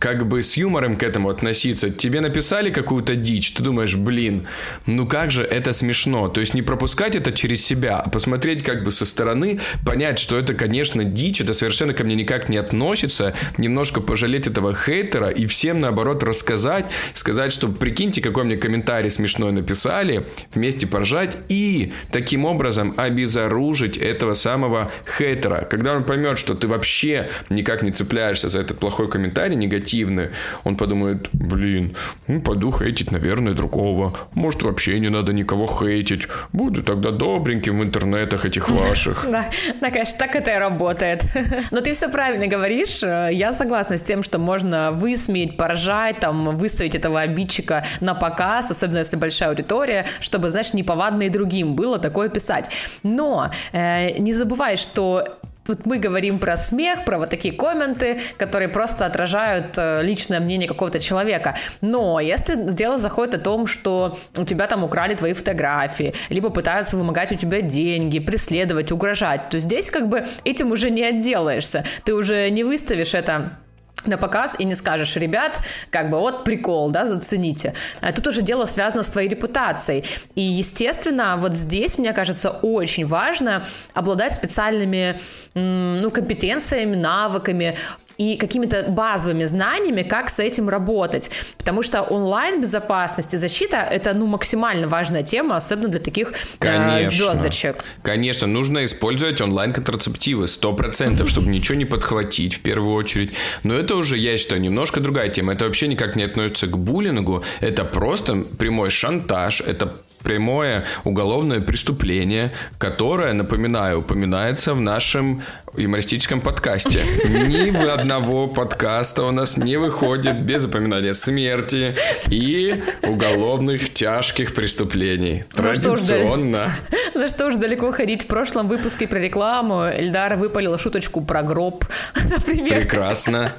Speaker 1: как бы с юмором к этому относиться. Тебе написали какую-то дичь, ты думаешь, блин, ну как же это смешно. То есть не пропускать это через себя, а посмотреть как бы со стороны, понять, что это, конечно, дичь, это совершенно ко мне никак не относится, немножко пожалеть этого хейтера и всем, наоборот, рассказать, сказать, что прикиньте, какой мне комментарий смешной написали, вместе поржать и таким образом обезоружить этого самого хейтера. Когда он поймет, что ты вообще никак не цепляешься за этот плохой комментарий, негативный, он подумает, блин, ну, пойду хейтить, наверное, другого. Может, вообще не надо никого хейтить. Буду тогда добреньким в интернетах этих *laughs* ваших.
Speaker 2: Да, да, конечно, так это и работает. *laughs* Но ты все правильно говоришь. Я согласна с тем, что можно высмеять, поржать, там, выставить этого обидчика на показ, особенно если большая аудитория, чтобы, знаешь, неповадно и другим было такое писать. Но э, не забывай, что Тут мы говорим про смех, про вот такие комменты, которые просто отражают э, личное мнение какого-то человека. Но если дело заходит о том, что у тебя там украли твои фотографии, либо пытаются вымогать у тебя деньги, преследовать, угрожать, то здесь как бы этим уже не отделаешься. Ты уже не выставишь это на показ и не скажешь, ребят, как бы вот прикол, да, зацените. А тут уже дело связано с твоей репутацией. И, естественно, вот здесь, мне кажется, очень важно обладать специальными ну, компетенциями, навыками, и какими-то базовыми знаниями, как с этим работать. Потому что онлайн-безопасность и защита — это ну, максимально важная тема, особенно для таких э, звездочек.
Speaker 1: Конечно, нужно использовать онлайн-контрацептивы, 100%, чтобы ничего не подхватить в первую очередь. Но это уже, я считаю, немножко другая тема. Это вообще никак не относится к буллингу. Это просто прямой шантаж, это прямое уголовное преступление, которое, напоминаю, упоминается в нашем юмористическом подкасте. Ни в одного подкаста у нас не выходит без упоминания смерти и уголовных тяжких преступлений. Традиционно.
Speaker 2: Ну что уж далеко ходить. В прошлом выпуске про рекламу Эльдара выпалила шуточку про гроб, *laughs*
Speaker 1: например. Прекрасно.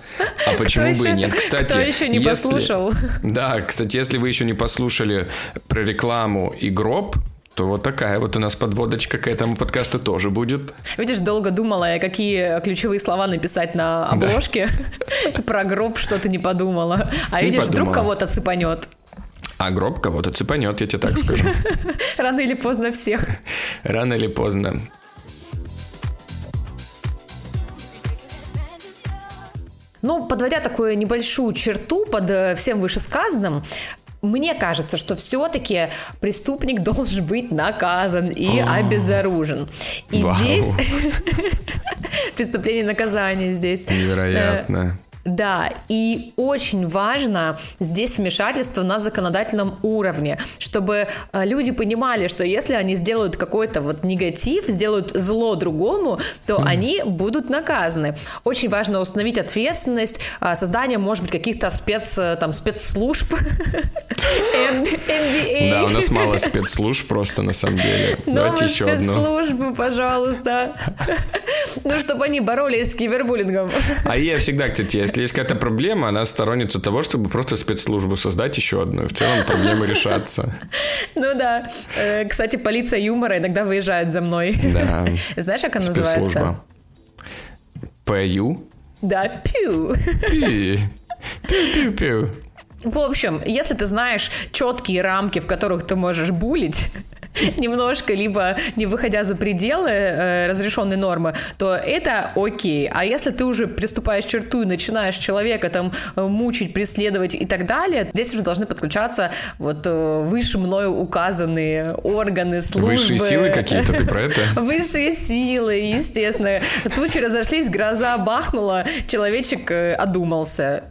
Speaker 1: А почему бы и нет? Кстати,
Speaker 2: кто еще не послушал?
Speaker 1: Да, кстати, если вы еще не послушали про рекламу и гроб, то вот такая вот у нас подводочка к этому подкасту тоже будет.
Speaker 2: Видишь, долго думала, какие ключевые слова написать на обложке. Да. *laughs* Про гроб что-то не подумала. А видишь, вдруг кого-то цепанет.
Speaker 1: А гроб кого-то цепанет, я тебе так скажу. *laughs*
Speaker 2: Рано или поздно всех. *laughs*
Speaker 1: Рано или поздно.
Speaker 2: Ну, подводя такую небольшую черту под э, всем вышесказанным, мне кажется, что все-таки преступник *laughs* должен быть наказан и О, обезоружен. И вау. здесь *laughs* преступление наказания здесь.
Speaker 1: Невероятно.
Speaker 2: Да, и очень важно здесь вмешательство на законодательном уровне, чтобы э, люди понимали, что если они сделают какой-то вот негатив, сделают зло другому, то mm. они будут наказаны. Очень важно установить ответственность, э, создание, может быть, каких-то спец, э, там, спецслужб.
Speaker 1: Да, у нас мало спецслужб просто на самом деле. Давайте еще одну.
Speaker 2: спецслужбы, пожалуйста. *laughs* Ну, чтобы они боролись с кибербуллингом.
Speaker 1: А я всегда, кстати, если есть какая-то проблема, она сторонница того, чтобы просто спецслужбу создать еще одну. В целом проблемы решатся. *laughs*
Speaker 2: Ну да. Э, кстати, полиция юмора иногда выезжает за мной.
Speaker 1: Да. *laughs*
Speaker 2: Знаешь, как она называется?
Speaker 1: ПЮ?
Speaker 2: Да, пью.
Speaker 1: Пи. Пиу-пиу-пиу.
Speaker 2: В общем, если ты знаешь четкие рамки, в которых ты можешь булить, *laughs* немножко, либо не выходя за пределы э, разрешенной нормы, то это окей. А если ты уже приступаешь к черту и начинаешь человека там э, мучить, преследовать и так далее, здесь уже должны подключаться вот э, выше мною указанные органы, службы.
Speaker 1: Высшие силы какие-то, ты про это? *laughs*
Speaker 2: Высшие силы, естественно. Тучи разошлись, гроза бахнула, человечек э, одумался.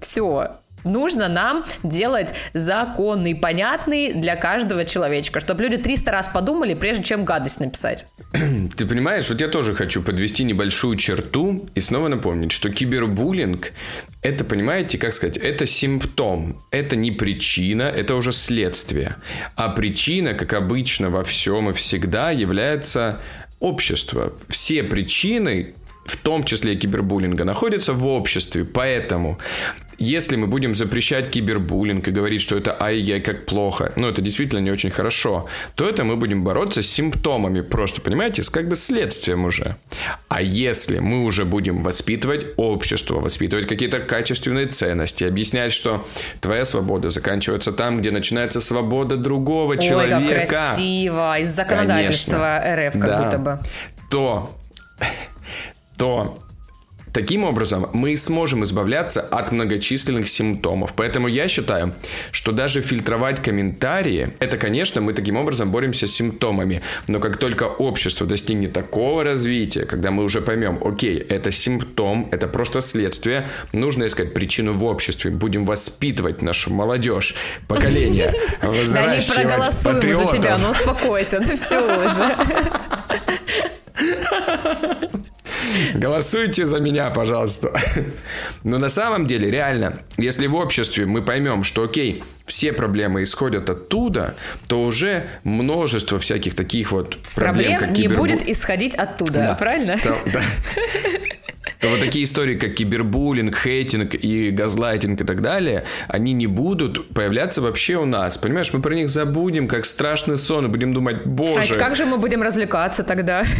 Speaker 2: Все, нужно нам делать законный, понятный для каждого человечка, чтобы люди 300 раз подумали, прежде чем гадость написать. *clears throat*
Speaker 1: Ты понимаешь, вот я тоже хочу подвести небольшую черту и снова напомнить, что кибербуллинг это, понимаете, как сказать, это симптом, это не причина, это уже следствие. А причина, как обычно во всем и всегда, является общество. Все причины в том числе и кибербуллинга, находятся в обществе. Поэтому если мы будем запрещать кибербуллинг и говорить, что это ай-яй, как плохо, ну, это действительно не очень хорошо, то это мы будем бороться с симптомами, просто, понимаете, с как бы следствием уже. А если мы уже будем воспитывать общество, воспитывать какие-то качественные ценности, объяснять, что твоя свобода заканчивается там, где начинается свобода другого Ой, человека. Ой,
Speaker 2: как красиво, из законодательства Конечно. РФ как да. будто бы.
Speaker 1: То, то Таким образом, мы сможем избавляться от многочисленных симптомов. Поэтому я считаю, что даже фильтровать комментарии, это, конечно, мы таким образом боремся с симптомами. Но как только общество достигнет такого развития, когда мы уже поймем, окей, это симптом, это просто следствие, нужно искать причину в обществе. Будем воспитывать нашу молодежь, поколение, *laughs*
Speaker 2: взращивать Да не проголосуем за тебя, ну успокойся, ну все уже.
Speaker 1: Голосуйте за меня, пожалуйста. *laughs* Но на самом деле, реально, если в обществе мы поймем, что окей, все проблемы исходят оттуда, то уже множество всяких таких вот проблем,
Speaker 2: проблем
Speaker 1: как
Speaker 2: не
Speaker 1: кибербу...
Speaker 2: будет исходить оттуда, да. правильно?
Speaker 1: То, да. *laughs* то вот такие истории, как кибербуллинг, хейтинг и газлайтинг и так далее, они не будут появляться вообще у нас. Понимаешь, мы про них забудем, как страшный сон, и будем думать, боже.
Speaker 2: А как же мы будем развлекаться тогда? *laughs*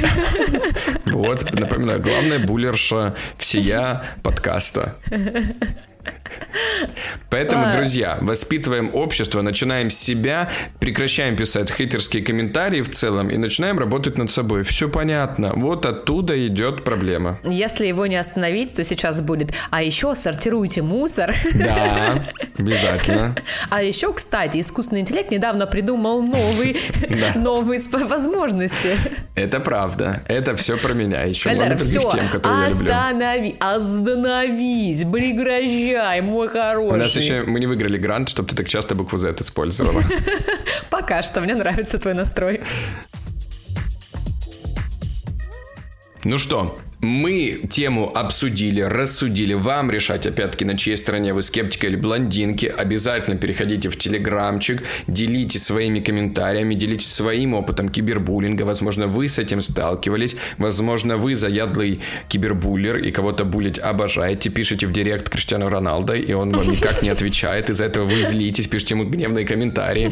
Speaker 1: Вот, напоминаю, главная буллерша всея подкаста. *laughs* *laughs* Поэтому, друзья, воспитываем общество, начинаем с себя, прекращаем писать хейтерские комментарии в целом и начинаем работать над собой. Все понятно. Вот оттуда идет проблема.
Speaker 2: Если его не остановить, то сейчас будет. А еще сортируйте мусор.
Speaker 1: Да, *laughs* обязательно.
Speaker 2: А еще, кстати, искусственный интеллект недавно придумал новый, *laughs* новые возможности.
Speaker 1: Это правда. Это все про меня. Еще
Speaker 2: я люблю. Останови, остановись, прекращай Ай, мой хороший.
Speaker 1: У нас еще мы не выиграли грант, чтобы ты так часто букву Z использовала. *laughs*
Speaker 2: Пока что, мне нравится твой настрой.
Speaker 1: Ну что, мы тему обсудили, рассудили. Вам решать, опять-таки, на чьей стороне вы скептика или блондинки. Обязательно переходите в телеграмчик, делитесь своими комментариями, делитесь своим опытом кибербуллинга. Возможно, вы с этим сталкивались. Возможно, вы заядлый кибербуллер и кого-то булить обожаете. Пишите в директ Криштиану Роналдо, и он вам никак не отвечает. Из-за этого вы злитесь, пишите ему гневные комментарии.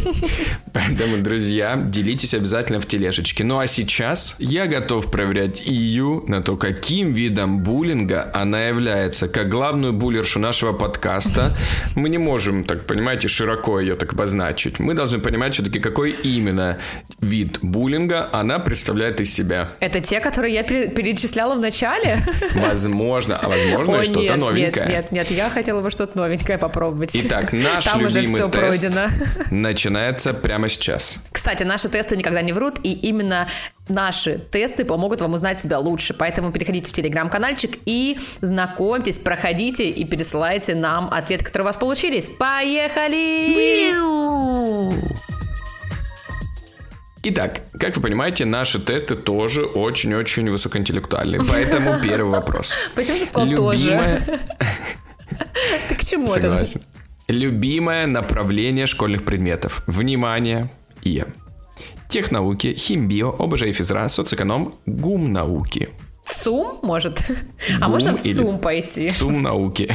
Speaker 1: Поэтому, друзья, делитесь обязательно в тележечке. Ну а сейчас я готов проверять Ию на то, как каким видом буллинга она является. Как главную буллершу нашего подкаста мы не можем, так понимаете, широко ее так обозначить. Мы должны понимать все-таки, какой именно вид буллинга она представляет из себя.
Speaker 2: Это те, которые я перечисляла в начале?
Speaker 1: Возможно, а возможно О, что-то новенькое.
Speaker 2: Нет, нет, нет, я хотела бы что-то новенькое попробовать.
Speaker 1: Итак, наш Там любимый уже все тест пройдено. начинается прямо сейчас.
Speaker 2: Кстати, наши тесты никогда не врут, и именно наши тесты помогут вам узнать себя лучше. Поэтому переходите в телеграм-канальчик и знакомьтесь, проходите и пересылайте нам ответы, которые у вас получились. Поехали!
Speaker 1: Итак, как вы понимаете, наши тесты тоже очень-очень высокоинтеллектуальные. Поэтому *laughs* первый вопрос.
Speaker 2: Почему ты сказал тоже? *laughs* Ты к чему
Speaker 1: Согласен. Любимое направление школьных предметов. Внимание, и технауки, химбио, ОБЖ и физра, соцэконом, гум науки.
Speaker 2: СУМ, может? А можно в СУМ пойти?
Speaker 1: СУМ науки.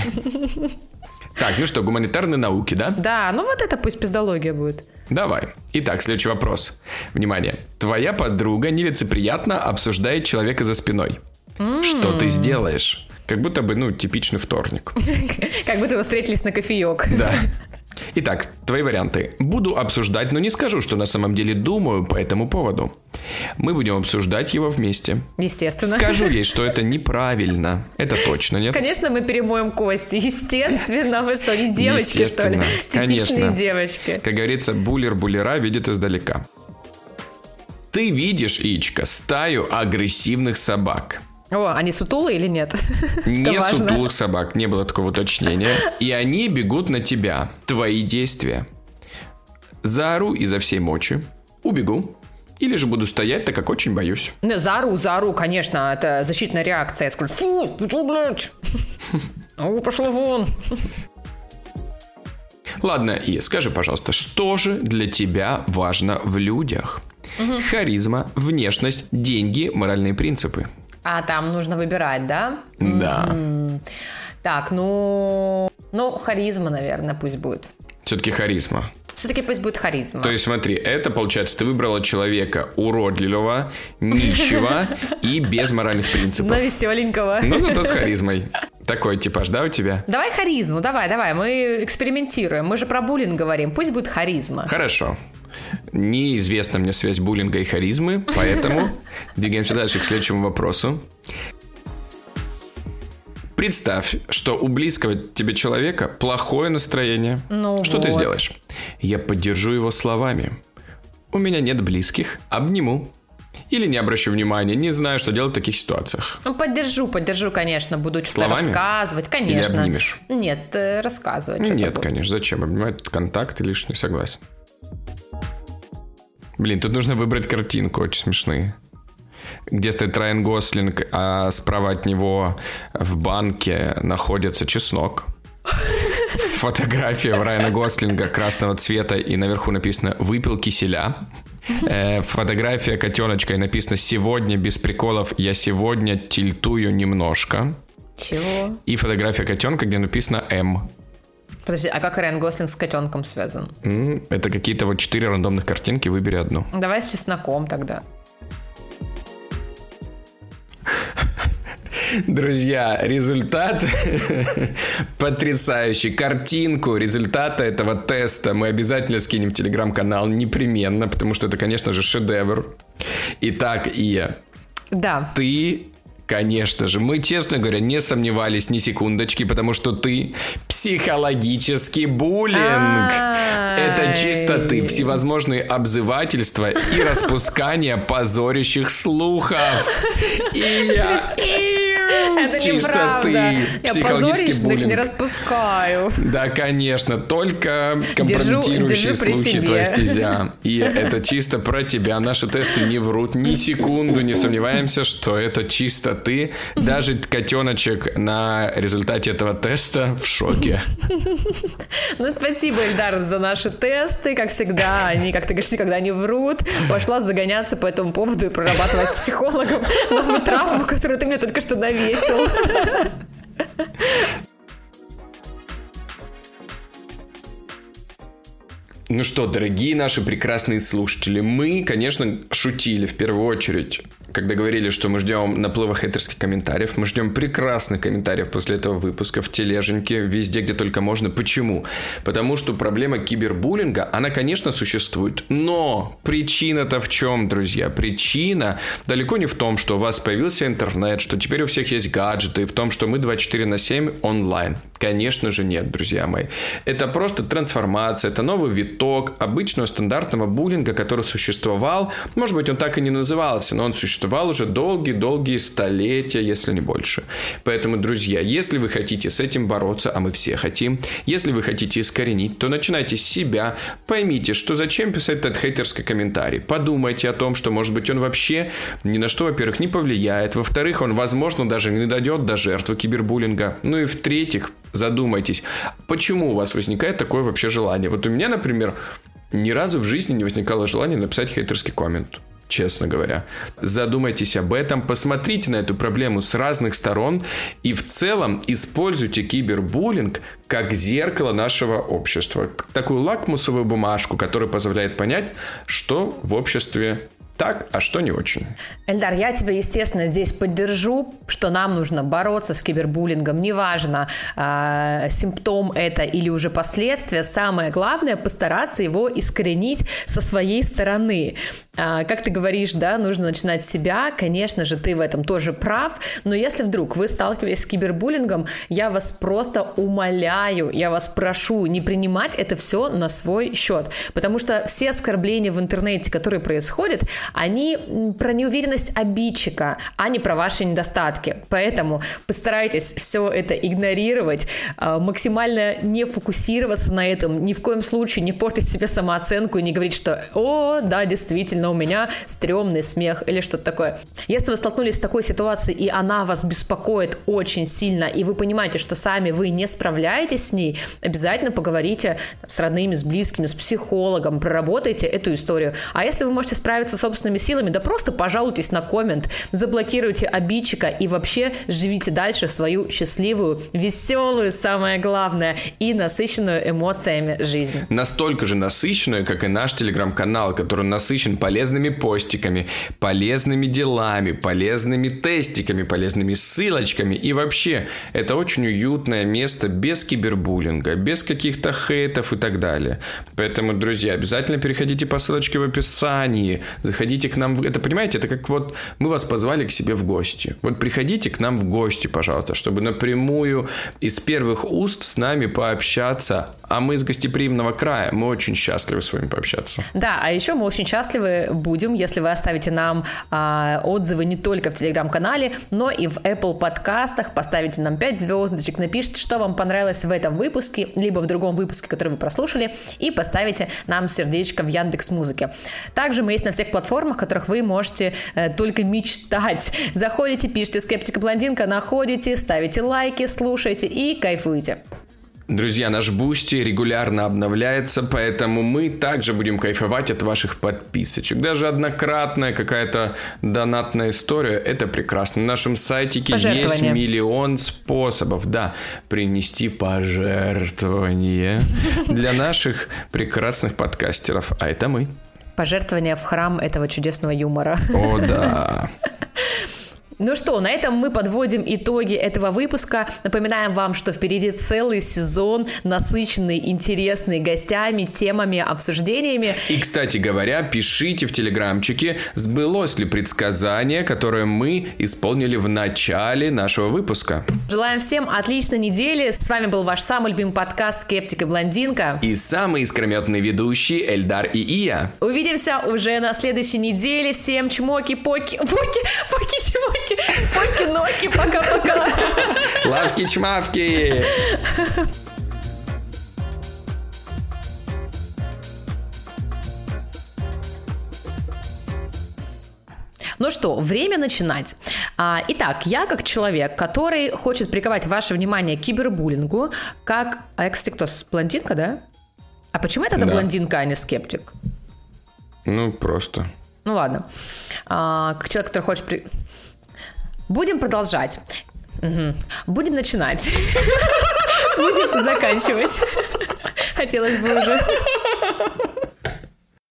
Speaker 1: Так, ну что, гуманитарные науки, да?
Speaker 2: Да, ну вот это пусть пиздология будет.
Speaker 1: Давай. Итак, следующий вопрос. Внимание. Твоя подруга нелицеприятно обсуждает человека за спиной. Mm. Что ты сделаешь? Как будто бы, ну, типичный вторник. *laughs*
Speaker 2: Как будто вы встретились на кофеек.
Speaker 1: Да. *laughs* Итак, твои варианты. Буду обсуждать, но не скажу, что на самом деле думаю по этому поводу. Мы будем обсуждать его вместе.
Speaker 2: Естественно.
Speaker 1: Скажу ей, что *laughs* это неправильно. Это точно, нет?
Speaker 2: Конечно, мы перемоем кости. Естественно. Вы что, не девочки, что ли? Типичные Конечно. девочки.
Speaker 1: Как говорится, буллер буллера видит издалека. Ты видишь, Ичка, стаю агрессивных собак.
Speaker 2: О, они сутулые или нет? *laughs*
Speaker 1: Не сутулых собак, не было такого уточнения. И они бегут на тебя. Твои действия. Заору изо всей мочи. Убегу. Или же буду стоять, так как очень боюсь.
Speaker 2: Не, заору, заору, конечно, это защитная реакция. Я скажу, фу, ты что, блядь? *laughs* Ну, пошла вон.
Speaker 1: Ладно, и скажи, пожалуйста, что же для тебя важно в людях? Угу. Харизма, внешность, деньги, моральные принципы.
Speaker 2: А, там нужно выбирать, да?
Speaker 1: Да.
Speaker 2: Так, ну... Ну, харизма, наверное, пусть будет.
Speaker 1: Все-таки харизма.
Speaker 2: Все-таки пусть будет харизма.
Speaker 1: То есть смотри, это получается, ты выбрала человека уродливого, нищего и без моральных принципов.
Speaker 2: Но веселенького.
Speaker 1: Но зато с харизмой. Такой типаж, да, у тебя?
Speaker 2: Давай харизму, давай, давай. Мы экспериментируем. Мы же про буллинг говорим. Пусть будет харизма.
Speaker 1: Хорошо. Неизвестна мне связь буллинга и харизмы, поэтому *laughs* двигаемся дальше к следующему вопросу. Представь, что у близкого тебе человека плохое настроение.
Speaker 2: Ну
Speaker 1: что
Speaker 2: вот.
Speaker 1: ты сделаешь? Я поддержу его словами. У меня нет близких, обниму. Или не обращу внимания, не знаю, что делать в таких ситуациях.
Speaker 2: Ну, поддержу, поддержу, конечно, буду что-то
Speaker 1: Словами?
Speaker 2: рассказывать, конечно.
Speaker 1: Или обнимешь?
Speaker 2: Нет, э, рассказывать.
Speaker 1: Нет, конечно, зачем обнимать? Контакт лишний, согласен. Блин, тут нужно выбрать картинку, очень смешные. где стоит Райан Гослинг, а справа от него в банке находится чеснок. *laughs* Фотография Райана Гослинга красного цвета, и наверху написано «Выпил киселя». Э, фотография котеночка, и написано «Сегодня без приколов, я сегодня тильтую немножко».
Speaker 2: Чего?
Speaker 1: И фотография котенка, где написано «М».
Speaker 2: Подожди, а как Райан Гослинг с котенком связан?
Speaker 1: Это какие-то вот четыре рандомных картинки, выбери одну.
Speaker 2: Давай с чесноком тогда.
Speaker 1: Друзья, результат *laughs* потрясающий. Картинку результата этого теста мы обязательно скинем в телеграм-канал непременно, потому что это, конечно же, шедевр. Итак, Ия,
Speaker 2: да.
Speaker 1: ты Конечно же, мы, честно говоря, не сомневались ни секундочки, потому что ты психологический буллинг. Это чисто ты, всевозможные обзывательства и распускание позорящих слухов. *laughs* И я...
Speaker 2: Это
Speaker 1: Чисто ты.
Speaker 2: Я
Speaker 1: Психологический буллинг.
Speaker 2: не распускаю.
Speaker 1: Да, конечно, только компрометирующие
Speaker 2: себе.
Speaker 1: твоя стезя. И это чисто про тебя. Наши тесты не врут ни секунду, не сомневаемся, что это чисто ты. Даже котеночек на результате этого теста в шоке.
Speaker 2: Ну, спасибо, Эльдар, за наши тесты. Как всегда, они, как ты говоришь, никогда не врут. Пошла загоняться по этому поводу и прорабатывать с психологом новую травму, которую ты мне только что навесил.
Speaker 1: Ну что, дорогие наши прекрасные слушатели, мы, конечно, шутили в первую очередь, когда говорили, что мы ждем наплыва хейтерских комментариев. Мы ждем прекрасных комментариев после этого выпуска в тележеньке, везде, где только можно. Почему? Потому что проблема кибербуллинга, она, конечно, существует. Но причина-то в чем, друзья? Причина далеко не в том, что у вас появился интернет, что теперь у всех есть гаджеты, и в том, что мы 24 на 7 онлайн. Конечно же нет, друзья мои. Это просто трансформация, это новый виток обычного стандартного буллинга, который существовал. Может быть, он так и не назывался, но он существовал уже долгие-долгие столетия, если не больше. Поэтому, друзья, если вы хотите с этим бороться, а мы все хотим, если вы хотите искоренить, то начинайте с себя, поймите, что зачем писать этот хейтерский комментарий. Подумайте о том, что, может быть, он вообще ни на что, во-первых, не повлияет, во-вторых, он, возможно, даже не дойдет до жертвы кибербуллинга. Ну и в-третьих, задумайтесь, почему у вас возникает такое вообще желание. Вот у меня, например, ни разу в жизни не возникало желания написать хейтерский коммент. Честно говоря. Задумайтесь об этом, посмотрите на эту проблему с разных сторон и в целом используйте кибербуллинг как зеркало нашего общества. Такую лакмусовую бумажку, которая позволяет понять, что в обществе так, а что не очень.
Speaker 2: Эльдар, я тебя, естественно, здесь поддержу, что нам нужно бороться с кибербуллингом. Неважно, э, симптом это или уже последствия. Самое главное постараться его искоренить со своей стороны. Э, как ты говоришь, да, нужно начинать с себя. Конечно же, ты в этом тоже прав. Но если вдруг вы сталкиваетесь с кибербуллингом, я вас просто умоляю, я вас прошу не принимать это все на свой счет. Потому что все оскорбления в интернете, которые происходят, они про неуверенность обидчика, а не про ваши недостатки. Поэтому постарайтесь все это игнорировать, а, максимально не фокусироваться на этом, ни в коем случае не портить себе самооценку и не говорить, что «О, да, действительно, у меня стрёмный смех» или что-то такое. Если вы столкнулись с такой ситуацией, и она вас беспокоит очень сильно, и вы понимаете, что сами вы не справляетесь с ней, обязательно поговорите с родными, с близкими, с психологом, проработайте эту историю. А если вы можете справиться с собственными силами, да просто пожалуйтесь на коммент, заблокируйте обидчика и вообще живите дальше свою счастливую, веселую, самое главное, и насыщенную эмоциями жизнь.
Speaker 1: Настолько же насыщенную, как и наш телеграм-канал, который насыщен полезными постиками, полезными делами, полезными тестиками, полезными ссылочками. И вообще, это очень уютное место без кибербуллинга, без каких-то хейтов и так далее. Поэтому, друзья, обязательно переходите по ссылочке в описании, заходите к нам, это понимаете, это как вот мы вас позвали к себе в гости. Вот приходите к нам в гости, пожалуйста, чтобы напрямую из первых уст с нами пообщаться. А мы из гостеприимного края, мы очень счастливы с вами пообщаться.
Speaker 2: Да, а еще мы очень счастливы будем, если вы оставите нам а, отзывы не только в телеграм-канале, но и в Apple подкастах, поставите нам 5 звездочек, напишите, что вам понравилось в этом выпуске, либо в другом выпуске, который вы прослушали, и поставите нам сердечко в Яндекс Музыке. Также мы есть на всех платформах платформах, которых вы можете э, только мечтать. Заходите, пишите «Скептика блондинка», находите, ставите лайки, слушайте и кайфуйте.
Speaker 1: Друзья, наш Boosty регулярно обновляется, поэтому мы также будем кайфовать от ваших подписочек. Даже однократная какая-то донатная история, это прекрасно. На нашем сайтике есть миллион способов, да, принести пожертвование для наших прекрасных подкастеров, а это мы.
Speaker 2: Пожертвование в храм этого чудесного юмора.
Speaker 1: О, да.
Speaker 2: Ну что, на этом мы подводим итоги этого выпуска. Напоминаем вам, что впереди целый сезон, насыщенный, интересный гостями, темами, обсуждениями.
Speaker 1: И, кстати говоря, пишите в телеграмчике, сбылось ли предсказание, которое мы исполнили в начале нашего выпуска.
Speaker 2: Желаем всем отличной недели. С вами был ваш самый любимый подкаст «Скептик и блондинка».
Speaker 1: И самый искрометный ведущий Эльдар и Ия.
Speaker 2: Увидимся уже на следующей неделе. Всем чмоки-поки, поки, поки-чмоки. Споки-ноки, пока-пока.
Speaker 1: Лавки-чмавки.
Speaker 2: Ну что, время начинать. А, итак, я как человек, который хочет приковать ваше внимание к кибербуллингу, как... А кстати, кто? Блондинка, да? А почему это да. блондинка, а не скептик?
Speaker 1: Ну, просто.
Speaker 2: Ну ладно. А, как человек, который хочет... При... Будем продолжать. Угу. Будем начинать. *laughs* Будем заканчивать. Хотелось бы уже.